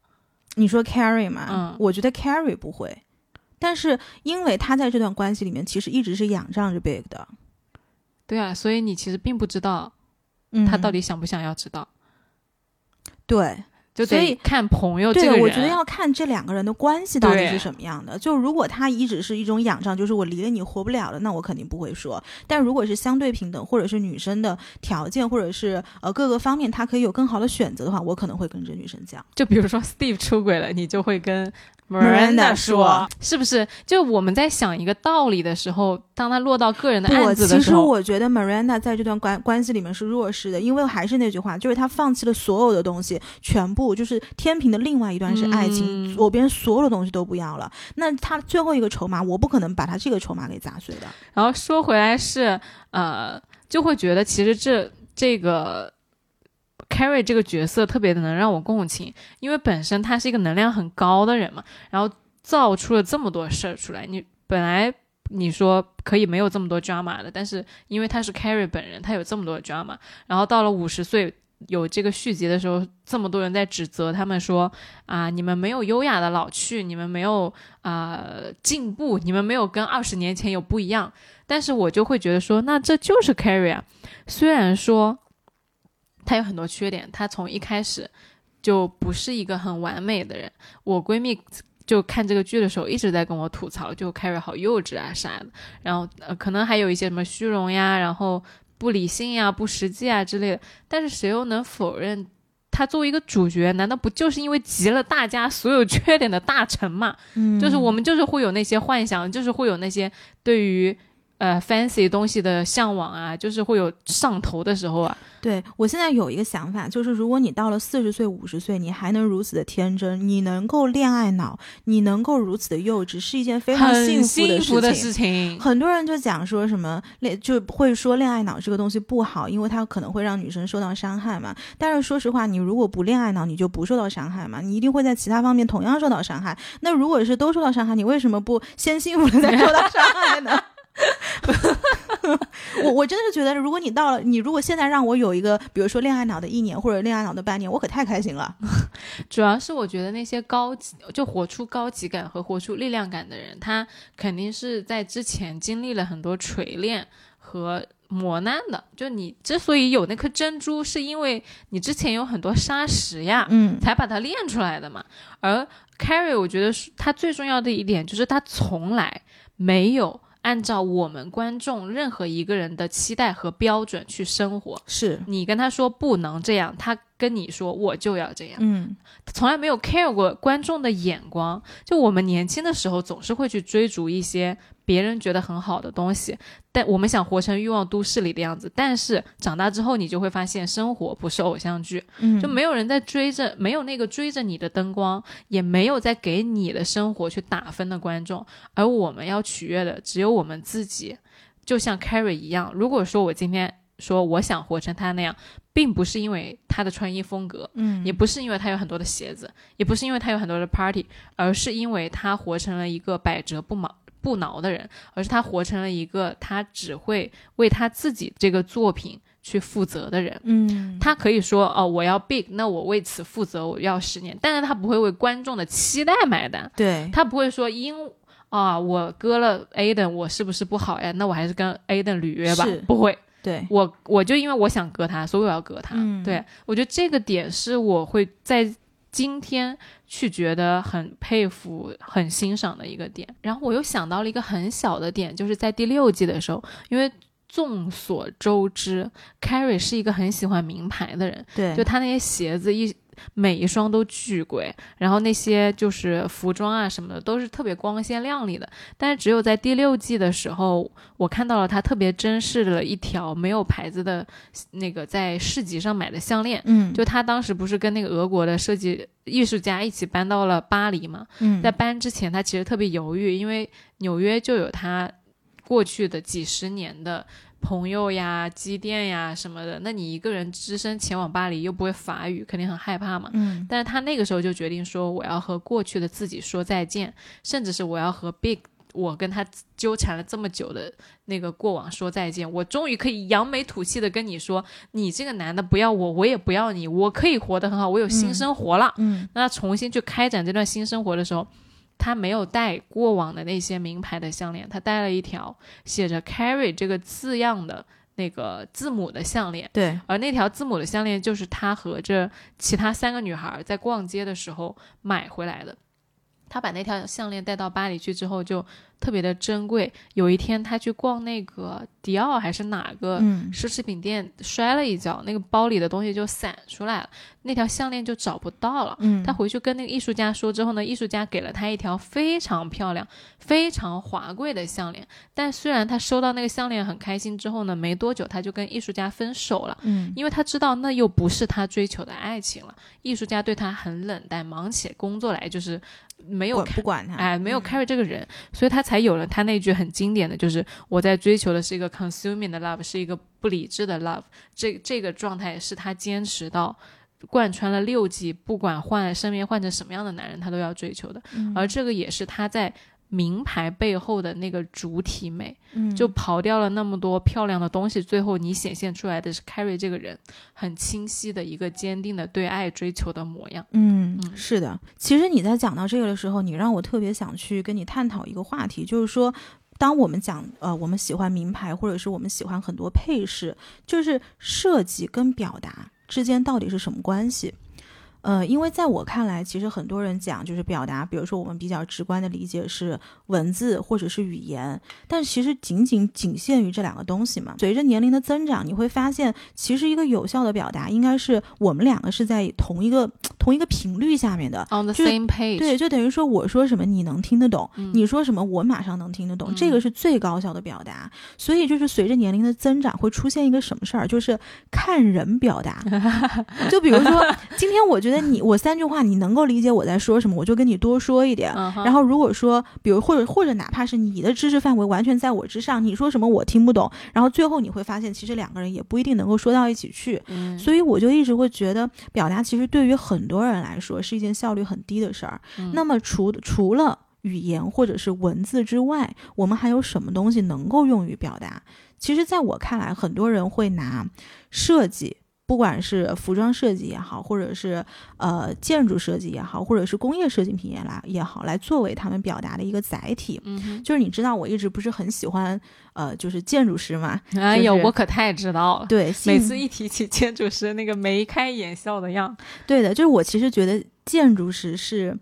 你说 Carrie 嘛？嗯我觉得 Carrie 不会，但是因为他在这段关系里面其实一直是仰仗着 Big 的，对啊，所以你其实并不知道嗯他到底想不想要知道，对。就所以得看朋友这对的，个人。我觉得要看这两个人的关系到底是什么样的。就如果他一直是一种仰仗，就是我离了你活不了了，那我肯定不会说。但如果是相对平等，或者是女生的条件，或者是呃各个方面，她可以有更好的选择的话，我可能会跟这女生讲。就比如说 Steve 出轨了，你就会跟 Miranda 说说，是不是？就我们在想一个道理的时候，当他落到个人的，案子其实的时候，其实我觉得 Miranda 在这段关关系里面是弱势的，因为还是那句话，就是他放弃了所有的东西，全部就是天平的另外一端是爱情，嗯左边所有的东西都不要了。那他最后一个筹码，我不可能把他这个筹码给砸碎的。然后说回来是呃，就会觉得其实这这个 Carrie 这个角色特别的能让我共情，因为本身他是一个能量很高的人嘛，然后造出了这么多事儿出来，你本来。你说可以没有这么多 drama 的，但是因为他是 Carrie 本人，他有这么多 drama，然后到了五十岁有这个续集的时候，这么多人在指责他们说啊，你们没有优雅的老去，你们没有啊、进步，你们没有跟二十年前有不一样，但是我就会觉得说，那这就是 Carrie 啊。虽然说他有很多缺点，她从一开始就不是一个很完美的人。我闺蜜就看这个剧的时候一直在跟我吐槽，就 Carrie 好幼稚啊啥的，然后呃可能还有一些什么虚荣呀，然后不理性呀、不实际啊之类的。但是谁又能否认？他作为一个主角，难道不就是因为集了大家所有缺点的大成嘛？嗯就是我们就是会有那些幻想，就是会有那些对于呃 fancy 东西的向往啊，就是会有上头的时候啊。对我现在有一个想法，就是如果你到了四十岁、五十岁，你还能如此的天真，你能够恋爱脑，你能够如此的幼稚，是一件非常很幸福的事情。很多人就讲说什么恋，就会说恋爱脑这个东西不好，因为它可能会让女生受到伤害嘛。但是说实话，你如果不恋爱脑，你就不受到伤害嘛，你一定会在其他方面同样受到伤害。那如果是都受到伤害，你为什么不先幸福了再受到伤害呢？我我真的是觉得，如果你到了，你如果现在让我有一个，比如说恋爱脑的一年或者恋爱脑的半年，我可太开心了。主要是我觉得那些高级就活出高级感和活出力量感的人，他肯定是在之前经历了很多锤炼和磨难的。就你之所以有那颗珍珠，是因为你之前有很多沙石呀，嗯，才把它炼出来的嘛。而 Carrie，我觉得他最重要的一点就是他从来没有。按照我们观众任何一个人的期待和标准去生活，是。你跟他说不能这样，他跟你说我就要这样，嗯，从来没有 care 过观众的眼光。就我们年轻的时候，总是会去追逐一些。别人觉得很好的东西，但我们想活成欲望都市里的样子。但是长大之后，你就会发现生活不是偶像剧，就没有人在追着，没有那个追着你的灯光，也没有在给你的生活去打分的观众。而我们要取悦的只有我们自己。就像 Carrie 一样，如果说我今天说我想活成他那样，并不是因为他的穿衣风格，嗯，也不是因为他有很多的鞋子，也不是因为他有很多的 party，而是因为他活成了一个百折不挠。不挠的人，而是他活成了一个他只会为他自己这个作品去负责的人。嗯，他可以说哦，我要 big，那我为此负责，我要十年。但是他不会为观众的期待买单。对他不会说因啊，我割了 Aden，我是不是不好呀？那我还是跟 Aden 履约吧。不会，对我我就因为我想割他，所以我要割他。对我觉得这个点是我会在。今天去觉得很佩服、很欣赏的一个点，然后我又想到了一个很小的点，就是在第六季的时候，因为众所周知，Carrie 是一个很喜欢名牌的人，对，就他那些鞋子一。每一双都巨贵，然后那些就是服装啊什么的都是特别光鲜亮丽的。但是只有在第六季的时候，我看到了他特别珍视了一条没有牌子的那个在市集上买的项链。嗯，就他当时不是跟那个俄国的设计艺术家一起搬到了巴黎嘛？嗯，在搬之前他其实特别犹豫，因为纽约就有他过去的几十年的。朋友呀，机电呀什么的，那你一个人只身前往巴黎，又不会法语，肯定很害怕嘛。嗯，但是他那个时候就决定说，我要和过去的自己说再见，甚至是我要和 Big，我跟他纠缠了这么久的那个过往说再见。我终于可以扬眉吐气的跟你说，你这个男的不要我，我也不要你，我可以活得很好，我有新生活了。嗯，那重新去开展这段新生活的时候。他没有戴过往的那些名牌的项链，他戴了一条写着 “Carry” 这个字样的那个字母的项链。对，而那条字母的项链就是他和这其他三个女孩在逛街的时候买回来的。他把那条项链带到巴黎去之后，就特别的珍贵。有一天，他去逛那个迪奥还是哪个奢侈品店，摔了一跤，那个包里的东西就散出来了，那条项链就找不到了。他回去跟那个艺术家说之后呢，艺术家给了他一条非常漂亮、非常华贵的项链。但虽然他收到那个项链很开心，之后呢，没多久他就跟艺术家分手了。嗯，因为他知道那又不是他追求的爱情了。艺术家对他很冷淡，忙起工作来就是。没有不管他，哎，没有 carry 这个人，所以他才有了他那句很经典的就是我在追求的是一个 consuming 的 love，是一个不理智的 love。这这个状态是他坚持到贯穿了六季，不管换身边换成什么样的男人，他都要追求的。而这个也是他在。名牌背后的那个主体美，嗯，就刨掉了那么多漂亮的东西，最后你显现出来的是 Carrie 这个人很清晰的一个坚定的对爱追求的模样。嗯，是的。其实你在讲到这个的时候，你让我特别想去跟你探讨一个话题，就是说，当我们讲呃，我们喜欢名牌，或者是我们喜欢很多配饰，就是设计跟表达之间到底是什么关系？呃，因为在我看来，其实很多人讲就是表达，比如说我们比较直观的理解是文字或者是语言，但其实仅仅仅限于这两个东西嘛。随着年龄的增长，你会发现，其实一个有效的表达应该是我们两个是在同一个同一个频率下面的。On the same page，对，就等于说我说什么你能听得懂，嗯你说什么我马上能听得懂，嗯这个是最高效的表达。所以就是随着年龄的增长，会出现一个什么事儿，就是看人表达。就比如说，今天我觉得你我三句话你能够理解我在说什么，我就跟你多说一点。然后如果说，比如或者或者哪怕是你的知识范围完全在我之上，你说什么我听不懂，然后最后你会发现，其实两个人也不一定能够说到一起去。嗯所以我就一直会觉得，表达其实对于很多人来说是一件效率很低的事儿。嗯那么除除了语言或者是文字之外，我们还有什么东西能够用于表达？其实，在我看来，很多人会拿设计。不管是服装设计也好，或者是呃建筑设计也好，或者是工业设计品也来也好，来作为他们表达的一个载体。嗯，就是你知道，我一直不是很喜欢呃，就是建筑师嘛，哎呦，就是我可太知道了。对，每次一提起建筑师，那个眉开眼笑的样，对的，就是我其实觉得建筑师是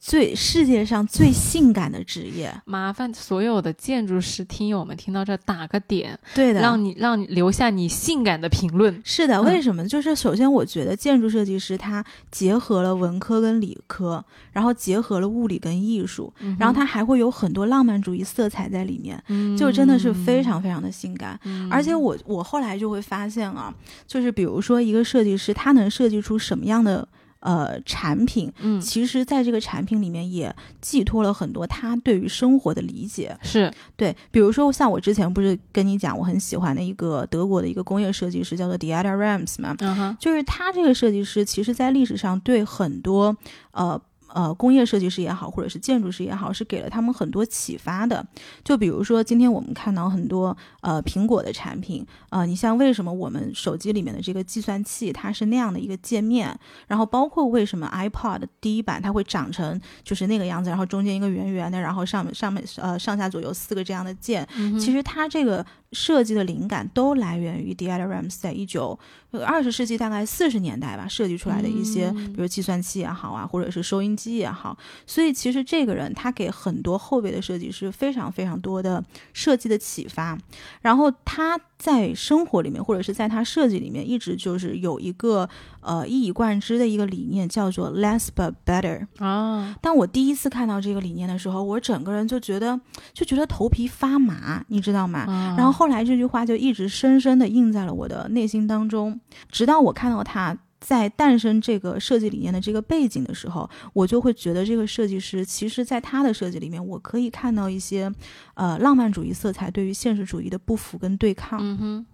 最世界上最性感的职业。麻烦所有的建筑师听友们听到这打个点，对的，让你让你留下你性感的评论。是的，嗯为什么？就是首先，我觉得建筑设计师他结合了文科跟理科，然后结合了物理跟艺术，然后他还会有很多浪漫主义色彩在里面，嗯就真的是非常非常的性感。嗯而且我我后来就会发现啊，就是比如说一个设计师，他能设计出什么样的呃产品，嗯其实在这个产品里面也寄托了很多他对于生活的理解。是对，比如说像我之前不是跟你讲，我很喜欢的一个德国的一个工业设计师，叫做 Dieter Rams 嘛，嗯哼就是他这个设计师，其实在历史上对很多呃。呃，工业设计师也好，或者是建筑师也好，是给了他们很多启发的。就比如说，今天我们看到很多呃苹果的产品，呃，你像为什么我们手机里面的这个计算器它是那样的一个界面，然后包括为什么 iPod 第一版它会长成就是那个样子，然后中间一个圆圆的，然后上面上面呃上下左右四个这样的键，嗯其实它这个设计的灵感都来源于 Dieter Rams 在一九二十世纪大概四十年代吧设计出来的一些，嗯比如计算器也好啊，或者是收音机也好。所以其实这个人他给很多后辈的设计师非常非常多的设计的启发，然后他在生活里面或者是在他设计里面一直就是有一个呃一以贯之的一个理念，叫做 less but better。啊，当我第一次看到这个理念的时候，我整个人就觉得就觉得头皮发麻，你知道吗？啊然后后来这句话就一直深深的印在了我的内心当中，直到我看到它在诞生这个设计理念的这个背景的时候，我就会觉得这个设计师其实在他的设计里面，我可以看到一些呃浪漫主义色彩对于现实主义的不符跟对抗。嗯哼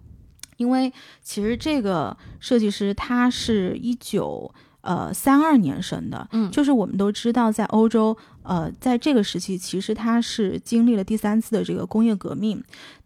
因为其实这个设计师他是一九呃三二年生的，嗯就是我们都知道，在欧洲，呃，在这个时期，其实他是经历了第三次的这个工业革命。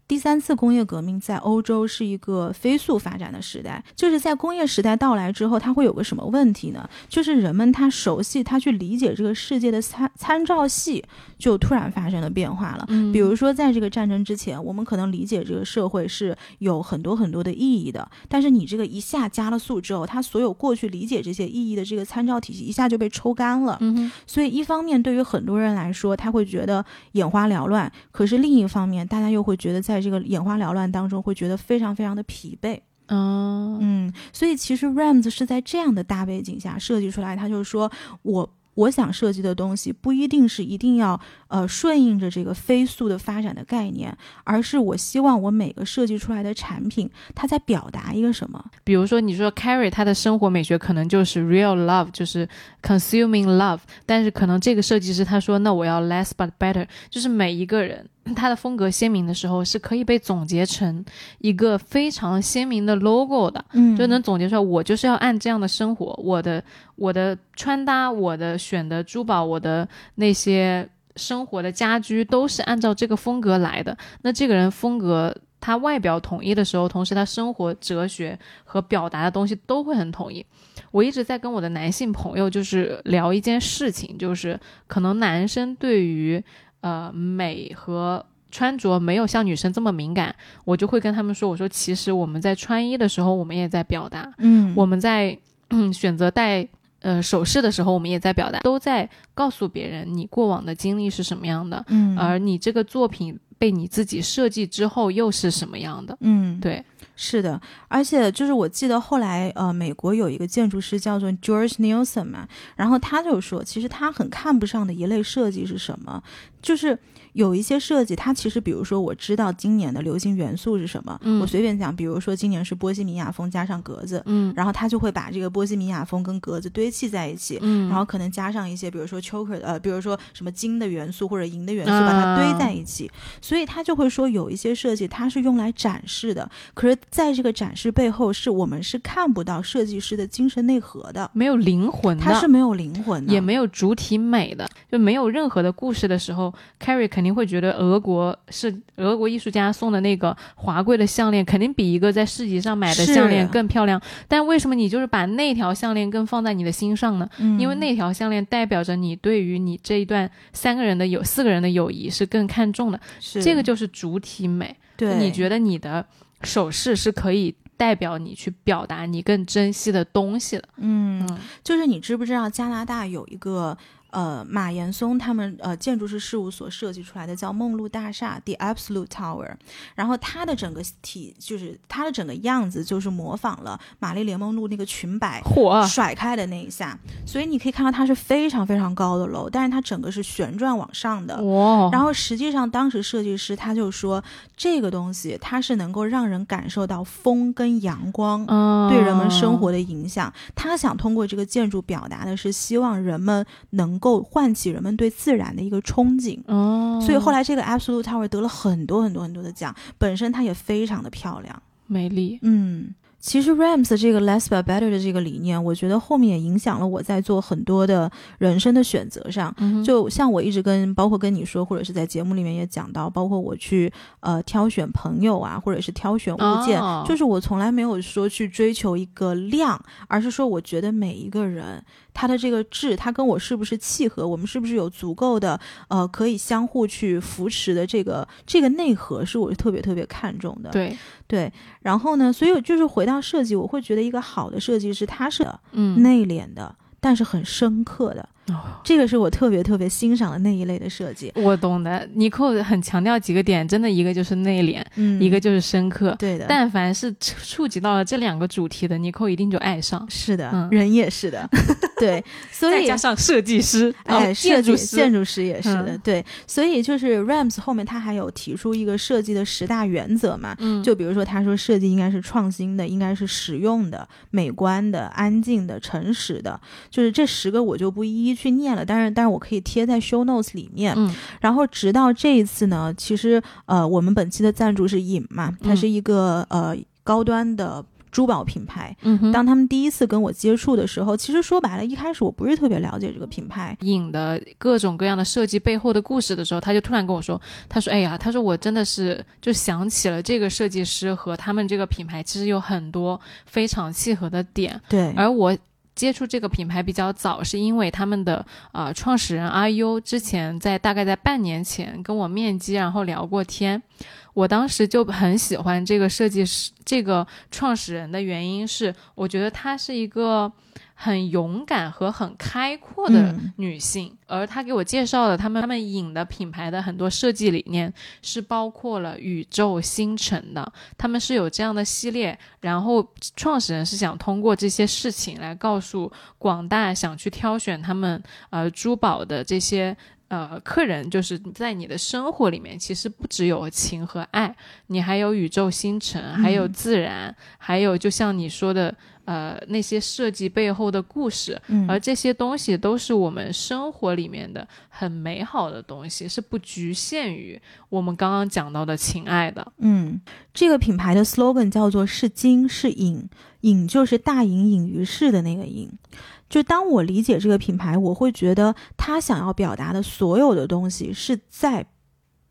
第三次工业革命在欧洲是一个飞速发展的时代，就是在工业时代到来之后，它会有个什么问题呢？就是人们他熟悉他去理解这个世界的参参照系就突然发生了变化了。嗯，比如说，在这个战争之前，我们可能理解这个社会是有很多很多的意义的，但是你这个一下加了速之后，他所有过去理解这些意义的这个参照体系一下就被抽干了。嗯哼所以，一方面对于很多人来说，他会觉得眼花缭乱；可是另一方面，大家又会觉得在这个眼花缭乱当中，会觉得非常非常的疲惫。嗯嗯，所以其实 Rams 是在这样的大背景下设计出来，他就是说我。我想设计的东西不一定是一定要呃顺应着这个飞速的发展的概念，而是我希望我每个设计出来的产品，它在表达一个什么。比如说，你说 Carrie 她的生活美学可能就是 real love，就是 consuming love，但是可能这个设计师他说，那我要 less but better，就是每一个人他的风格鲜明的时候，是可以被总结成一个非常鲜明的 logo 的，嗯就能总结出来，我就是要按这样的生活，我的我的穿搭，我的选的珠宝，我的那些生活的家居都是按照这个风格来的。那这个人风格。他外表统一的时候，同时他生活哲学和表达的东西都会很统一。我一直在跟我的男性朋友就是聊一件事情，就是可能男生对于呃美和穿着没有像女生这么敏感，我就会跟他们说，我说其实我们在穿衣的时候，我们也在表达，嗯，我们在嗯选择戴呃首饰的时候，我们也在表达，都在告诉别人你过往的经历是什么样的，嗯，而你这个作品被你自己设计之后又是什么样的。嗯，对，是的，而且就是我记得后来呃，美国有一个建筑师叫做 George Nielsen 嘛，然后他就说，其实他很看不上的一类设计是什么，就是。有一些设计，它其实，比如说，我知道今年的流行元素是什么，嗯我随便讲，比如说今年是波西米亚风加上格子，嗯然后他就会把这个波西米亚风跟格子堆砌在一起，嗯，然后可能加上一些，比如说 choker，呃，比如说什么金的元素或者银的元素，啊把它堆在一起。所以他就会说，有一些设计它是用来展示的，可是在这个展示背后，是我们是看不到设计师的精神内核的，没有灵魂的，它是没有灵魂的，也没有主体美的，就没有任何的故事的时候，Carrie 肯定会觉得俄国是俄国艺术家送的那个华贵的项链，肯定比一个在市集上买的项链更漂亮。但为什么你就是把那条项链更放在你的心上呢？嗯，因为那条项链代表着你对于你这一段三个人的友四个人的友谊是更看重的，是。这个就是主体美。对，你觉得你的首饰是可以代表你去表达你更珍惜的东西的？嗯，嗯就是你知不知道加拿大有一个呃马岩松他们呃建筑师事务所设计出来的叫梦露大厦 The Absolute Tower，然后它的整个体就是它的整个样子就是模仿了玛丽莲梦露那个裙摆。火甩开的那一下，所以你可以看到它是非常非常高的楼，但是它整个是旋转往上的。哇！然后实际上，当时设计师他就说，这个东西它是能够让人感受到风跟阳光，嗯，对人们生活的影响。他想通过这个建筑表达的是，希望人们能够唤起人们对自然的一个憧憬。哦，所以后来这个 Absolute Tower 得了很多很多很多的奖，本身它也非常的漂亮。美丽。嗯。其实 Rams 这个 less but better 的这个理念，我觉得后面也影响了我在做很多的人生的选择上。嗯就像我一直跟，包括跟你说，或者是在节目里面也讲到，包括我去呃挑选朋友啊，或者是挑选物件，哦就是我从来没有说去追求一个量，而是说我觉得每一个人他的这个质，他跟我是不是契合，我们是不是有足够的呃可以相互去扶持的这个这个内核，是我特别特别看重的。对，对，然后呢，所以就是回到设计，我会觉得一个好的设计师，他是嗯，内敛的，但是很深刻的。哦这个是我特别特别欣赏的那一类的设计。我懂的。尼寇很强调几个点，真的一个就是内敛，嗯，一个就是深刻。对的，但凡是触触及到了这两个主题的，尼寇一定就爱上。是的，嗯人也是的，对，所以再加上设计师，哎，设计建筑师，建筑师也是的，嗯对，所以就是 Rams 后面他还有提出一个设计的十大原则嘛，嗯，就比如说他说设计应该是创新的，应该是实用的、美观的、安静的、诚实的，就是这十个我就不一一去念了，但是但是我可以贴在 show notes 里面。嗯然后直到这一次呢，其实呃，我们本期的赞助是影嘛，它嗯是一个、呃高端的珠宝品牌。嗯，当他们第一次跟我接触的时候，其实说白了，一开始我不是特别了解这个品牌。影的各种各样的设计背后的故事的时候，他就突然跟我说：“他说，哎呀，他说我真的是就想起了这个设计师和他们这个品牌，其实有很多非常契合的点。对，而我接触这个品牌比较早，是因为他们的啊创始人阿优之前在大概在半年前跟我面基，然后聊过天。我当时就很喜欢这个设计师，这个创始人的原因是，我觉得他是一个很勇敢和很开阔的嗯。女性，而她给我介绍了他们他们影的品牌的很多设计理念是包括了宇宙星辰的，他们是有这样的系列，然后创始人是想通过这些事情来告诉广大想去挑选他们呃珠宝的这些。呃，客人就是在你的生活里面，其实不只有情和爱，你还有宇宙星辰，还有自然，还有就像你说的，呃，那些设计背后的故事，嗯，而这些东西都是我们生活里面的很美好的东西，是不局限于我们刚刚讲到的情爱的。嗯，这个品牌的 slogan 叫做“是金是隐”，隐就是大隐隐于市的那个隐。就当我理解这个品牌，我会觉得他想要表达的所有的东西是在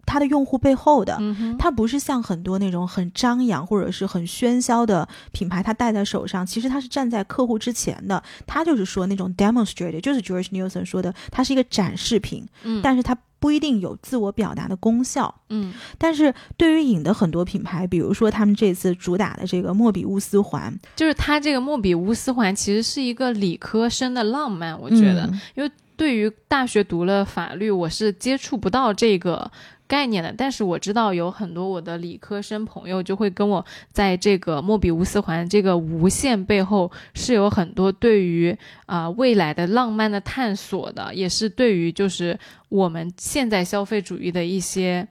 他的用户背后的。嗯，它不是像很多那种很张扬或者是很喧嚣的品牌，它戴在手上，其实它是站在客户之前的。它就是说那种 demonstrated，就是 George Nielsen 说的，它是一个展示品，嗯但是它不一定有自我表达的功效。嗯但是对于影的很多品牌，比如说他们这次主打的这个莫比乌斯环，就是它这个莫比乌斯环其实是一个理科生的浪漫，我觉得，嗯因为对于大学读了法律，我是接触不到这个概念的。但是我知道有很多我的理科生朋友就会跟我在这个莫比乌斯环这个无限背后是有很多对于啊、未来的浪漫的探索的，也是对于就是我们现在消费主义的一些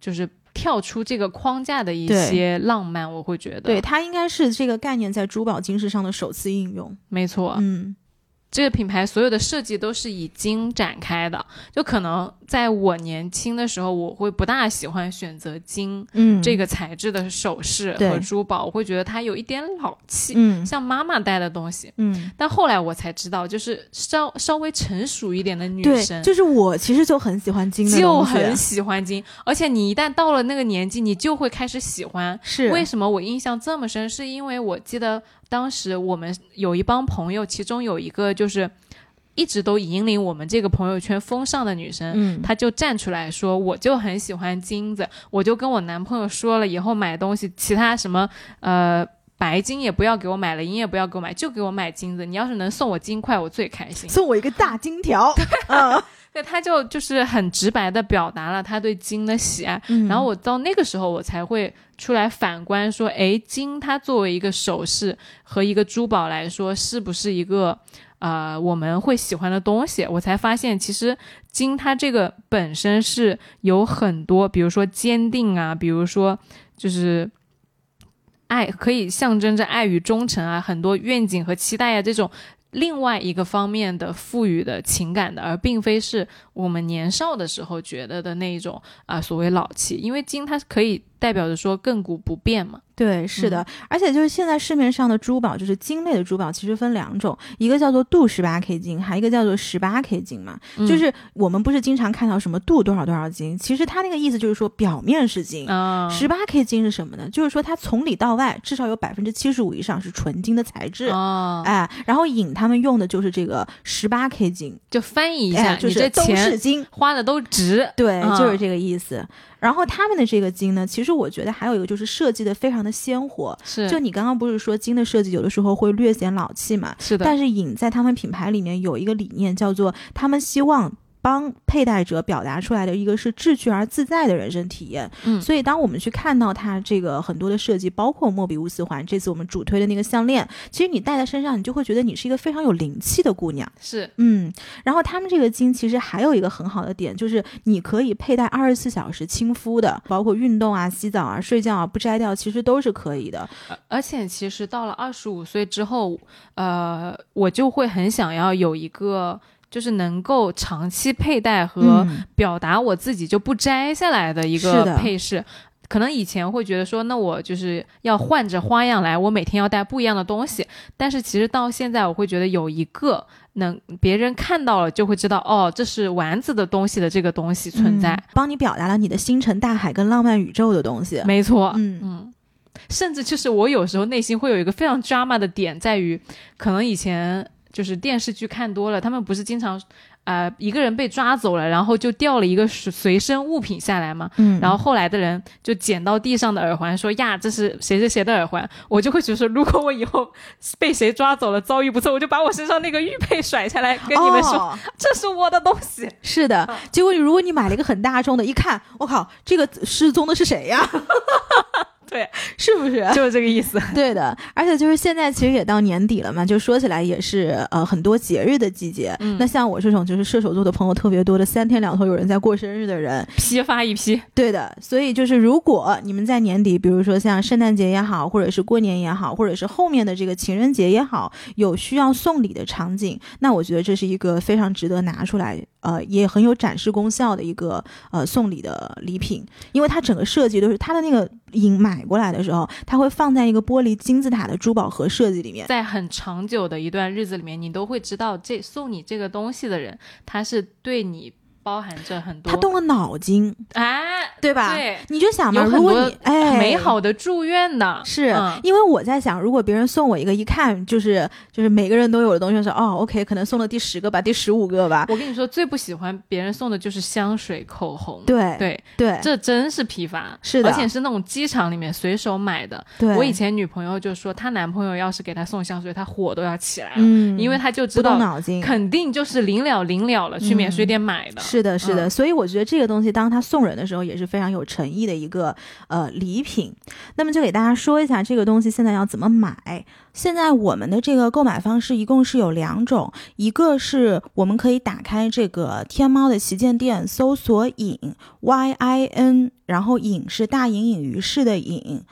就是。跳出这个框架的一些浪漫，我会觉得对，它应该是这个概念在珠宝金饰上的首次应用。没错，嗯这个品牌所有的设计都是以金展开的，就可能在我年轻的时候，我会不大喜欢选择金嗯，这个材质的首饰和珠宝，我会觉得它有一点老气，嗯像妈妈戴的东西。嗯，但后来我才知道，就是稍稍微成熟一点的女，生。就是我其实就很喜欢金的就很喜欢金，而且你一旦到了那个年纪，你就会开始喜欢。是为什么我印象这么深？是因为我记得当时我们有一帮朋友，其中有一个就是一直都引领我们这个朋友圈风尚的女生，嗯她就站出来说，我就很喜欢金子，我就跟我男朋友说了，以后买东西其他什么呃。白金也不要给我买了，银也不要给我买，就给我买金子。你要是能送我金块，我最开心。送我一个大金条，嗯对，他就就是很直白的表达了他对金的喜爱。嗯然后我到那个时候，我才会出来反观说，诶，金它作为一个首饰和一个珠宝来说，是不是一个呃我们会喜欢的东西？我才发现，其实金它这个本身是有很多，比如说坚定啊，比如说就是。爱可以象征着爱与忠诚啊，很多愿景和期待啊，这种另外一个方面的赋予的情感的，而并非是我们年少的时候觉得的那一种啊、所谓老气，因为金它可以代表着说亘古不变嘛。对，是的，而且就是现在市面上的珠宝，就是金类的珠宝，其实分两种，一个叫做镀十八 K 金，还有一个叫做十八 K 金嘛。嗯就是我们不是经常看到什么镀多少多少金，其实它那个意思就是说表面是金。啊，十八 K 金是什么呢？就是说它从里到外至少有百分之七十五以上是纯金的材质。哦，哎，然后尹他们用的就是这个十八 K 金，就翻译一下，哎，就是都是金，花的都值。对，啊就是这个意思。然后他们的这个金呢，其实我觉得还有一个就是设计的非常的鲜活。是，就你刚刚不是说金的设计有的时候会略显老气嘛？是的，但是影在他们品牌里面有一个理念，叫做他们希望。帮佩戴者表达出来的一个是志趣而自在的人生体验，嗯所以当我们去看到它这个很多的设计，包括莫比乌斯环，这次我们主推的那个项链，其实你戴在身上，你就会觉得你是一个非常有灵气的姑娘。是嗯，然后他们这个金其实还有一个很好的点，就是你可以佩戴二十四小时亲肤的，包括运动啊、洗澡啊、睡觉啊不摘掉，其实都是可以的。而而且其实到了二十五岁之后，呃，我就会很想要有一个。就是能够长期佩戴和嗯表达我自己就不摘下来的一个配饰。可能以前会觉得说，那我就是要换着花样来，我每天要带不一样的东西。但是其实到现在，我会觉得有一个能别人看到了就会知道，哦，这是丸子的东西的这个东西存在。嗯帮你表达了你的星辰大海跟浪漫宇宙的东西。没错，嗯嗯，甚至就是我有时候内心会有一个非常 drama 的点，在于可能以前就是电视剧看多了，他们不是经常。呃，一个人被抓走了，然后就掉了一个随随身物品下来嘛。嗯然后后来的人就捡到地上的耳环，说呀，这是谁谁谁的耳环。我就会觉得说，如果我以后 被谁抓走了，遭遇不测，我就把我身上那个玉佩甩下来，跟你们说，哦、这是我的东西。是的。结果如果你买了一个很大众的，一看，我靠，这个失踪的是谁呀？对，是不是？就是这个意思。对的，而且就是现在其实也到年底了嘛，就说起来也是呃很多节日的季节。嗯那像我这种就是射手座的朋友特别多的，三天两头有人在过生日的人，批发一批，对的。所以就是如果你们在年底，比如说像圣诞节也好，或者是过年也好，或者是后面的这个情人节也好，有需要送礼的场景，那我觉得这是一个非常值得拿出来，呃，也很有展示功效的一个呃送礼的礼品，因为它整个设计都是它的那个银买过来的时候，它会放在一个玻璃金字塔的珠宝盒设计里面。在很长久的一段日子里面，你都会知道这送你这个东西的人，他是对你包含着很多，他动了脑筋，哎，对吧？对，你就想嘛，有很多如果你哎美好的祝愿的，是、嗯因为我在想，如果别人送我一个，一看就是就是每个人都有的东西，说哦，OK，可能送了第十个吧，第十五个吧，我跟你说，最不喜欢别人送的就是香水、口红。对对，对这真是批发，是的而且是那种机场里面随手买的。对，我以前女朋友就说，她男朋友要是给她送香水，她火都要起来了，嗯，因为她就知道。肯定就是临了临了了，去免税店买的。是的，是的，嗯所以我觉得这个东西，当他送人的时候，也是非常有诚意的一个呃礼品。那么就给大家说一下这个东西现在要怎么买。现在我们的这个购买方式一共是有两种，一个是我们可以打开这个天猫的旗舰店，搜索“影 Y I N”，然后“影”是大隐隐于市的“影”。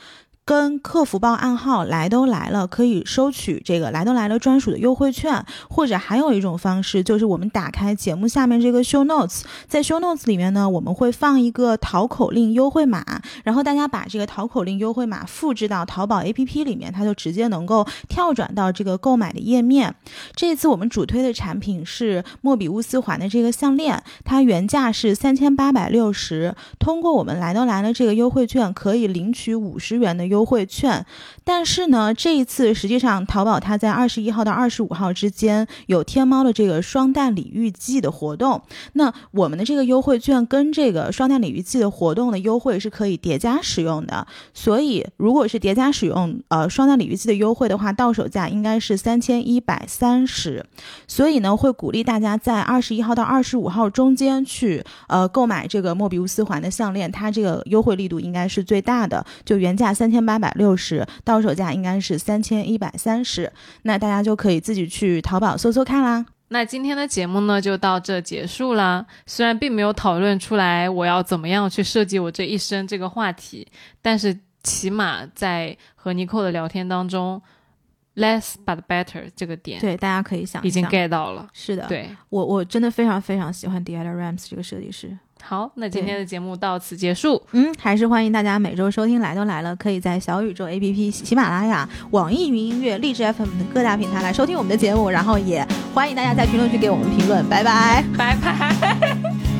跟客服报暗号“来都来了”，可以收取这个“来都来了”专属的优惠券，或者还有一种方式，就是我们打开节目下面这个 show notes，在 show notes 里面呢，我们会放一个淘口令优惠码，然后大家把这个淘口令优惠码复制到淘宝 APP 里面，它就直接能够跳转到这个购买的页面。这次我们主推的产品是莫比乌斯环的这个项链，它原价是三千八百六十，通过我们来都来了这个优惠券可以领取五十元的优优惠券。但是呢，这一次实际上淘宝它在二十一号到二十五号之间有天猫的这个双旦礼遇季的活动。那我们的这个优惠券跟这个双旦礼遇季的活动的优惠是可以叠加使用的，所以如果是叠加使用呃双旦礼遇季的优惠的话，到手价应该是三千一百三十。所以呢，会鼓励大家在二十一号到二十五号中间去呃购买这个莫比乌斯环的项链，它这个优惠力度应该是最大的，就原价三千八百六十，到手价应该是三千一百三十。那大家就可以自己去淘宝搜搜看啦。那今天的节目呢，就到这结束啦。虽然并没有讨论出来我要怎么样去设计我这一生这个话题，但是起码在和尼寇的聊天当中，less but better 这个点对，大家可以想一已经 get 到了。是的，对，我我真的非常非常喜欢 Diana Rams 这个设计师。好，那今天的节目到此结束。嗯，还是欢迎大家每周收听《来都来了》，可以在小宇宙 APP、喜马拉雅、网易云音乐、荔枝 FM 等各大平台来收听我们的节目，然后也欢迎大家在评论区给我们评论，拜拜。拜拜。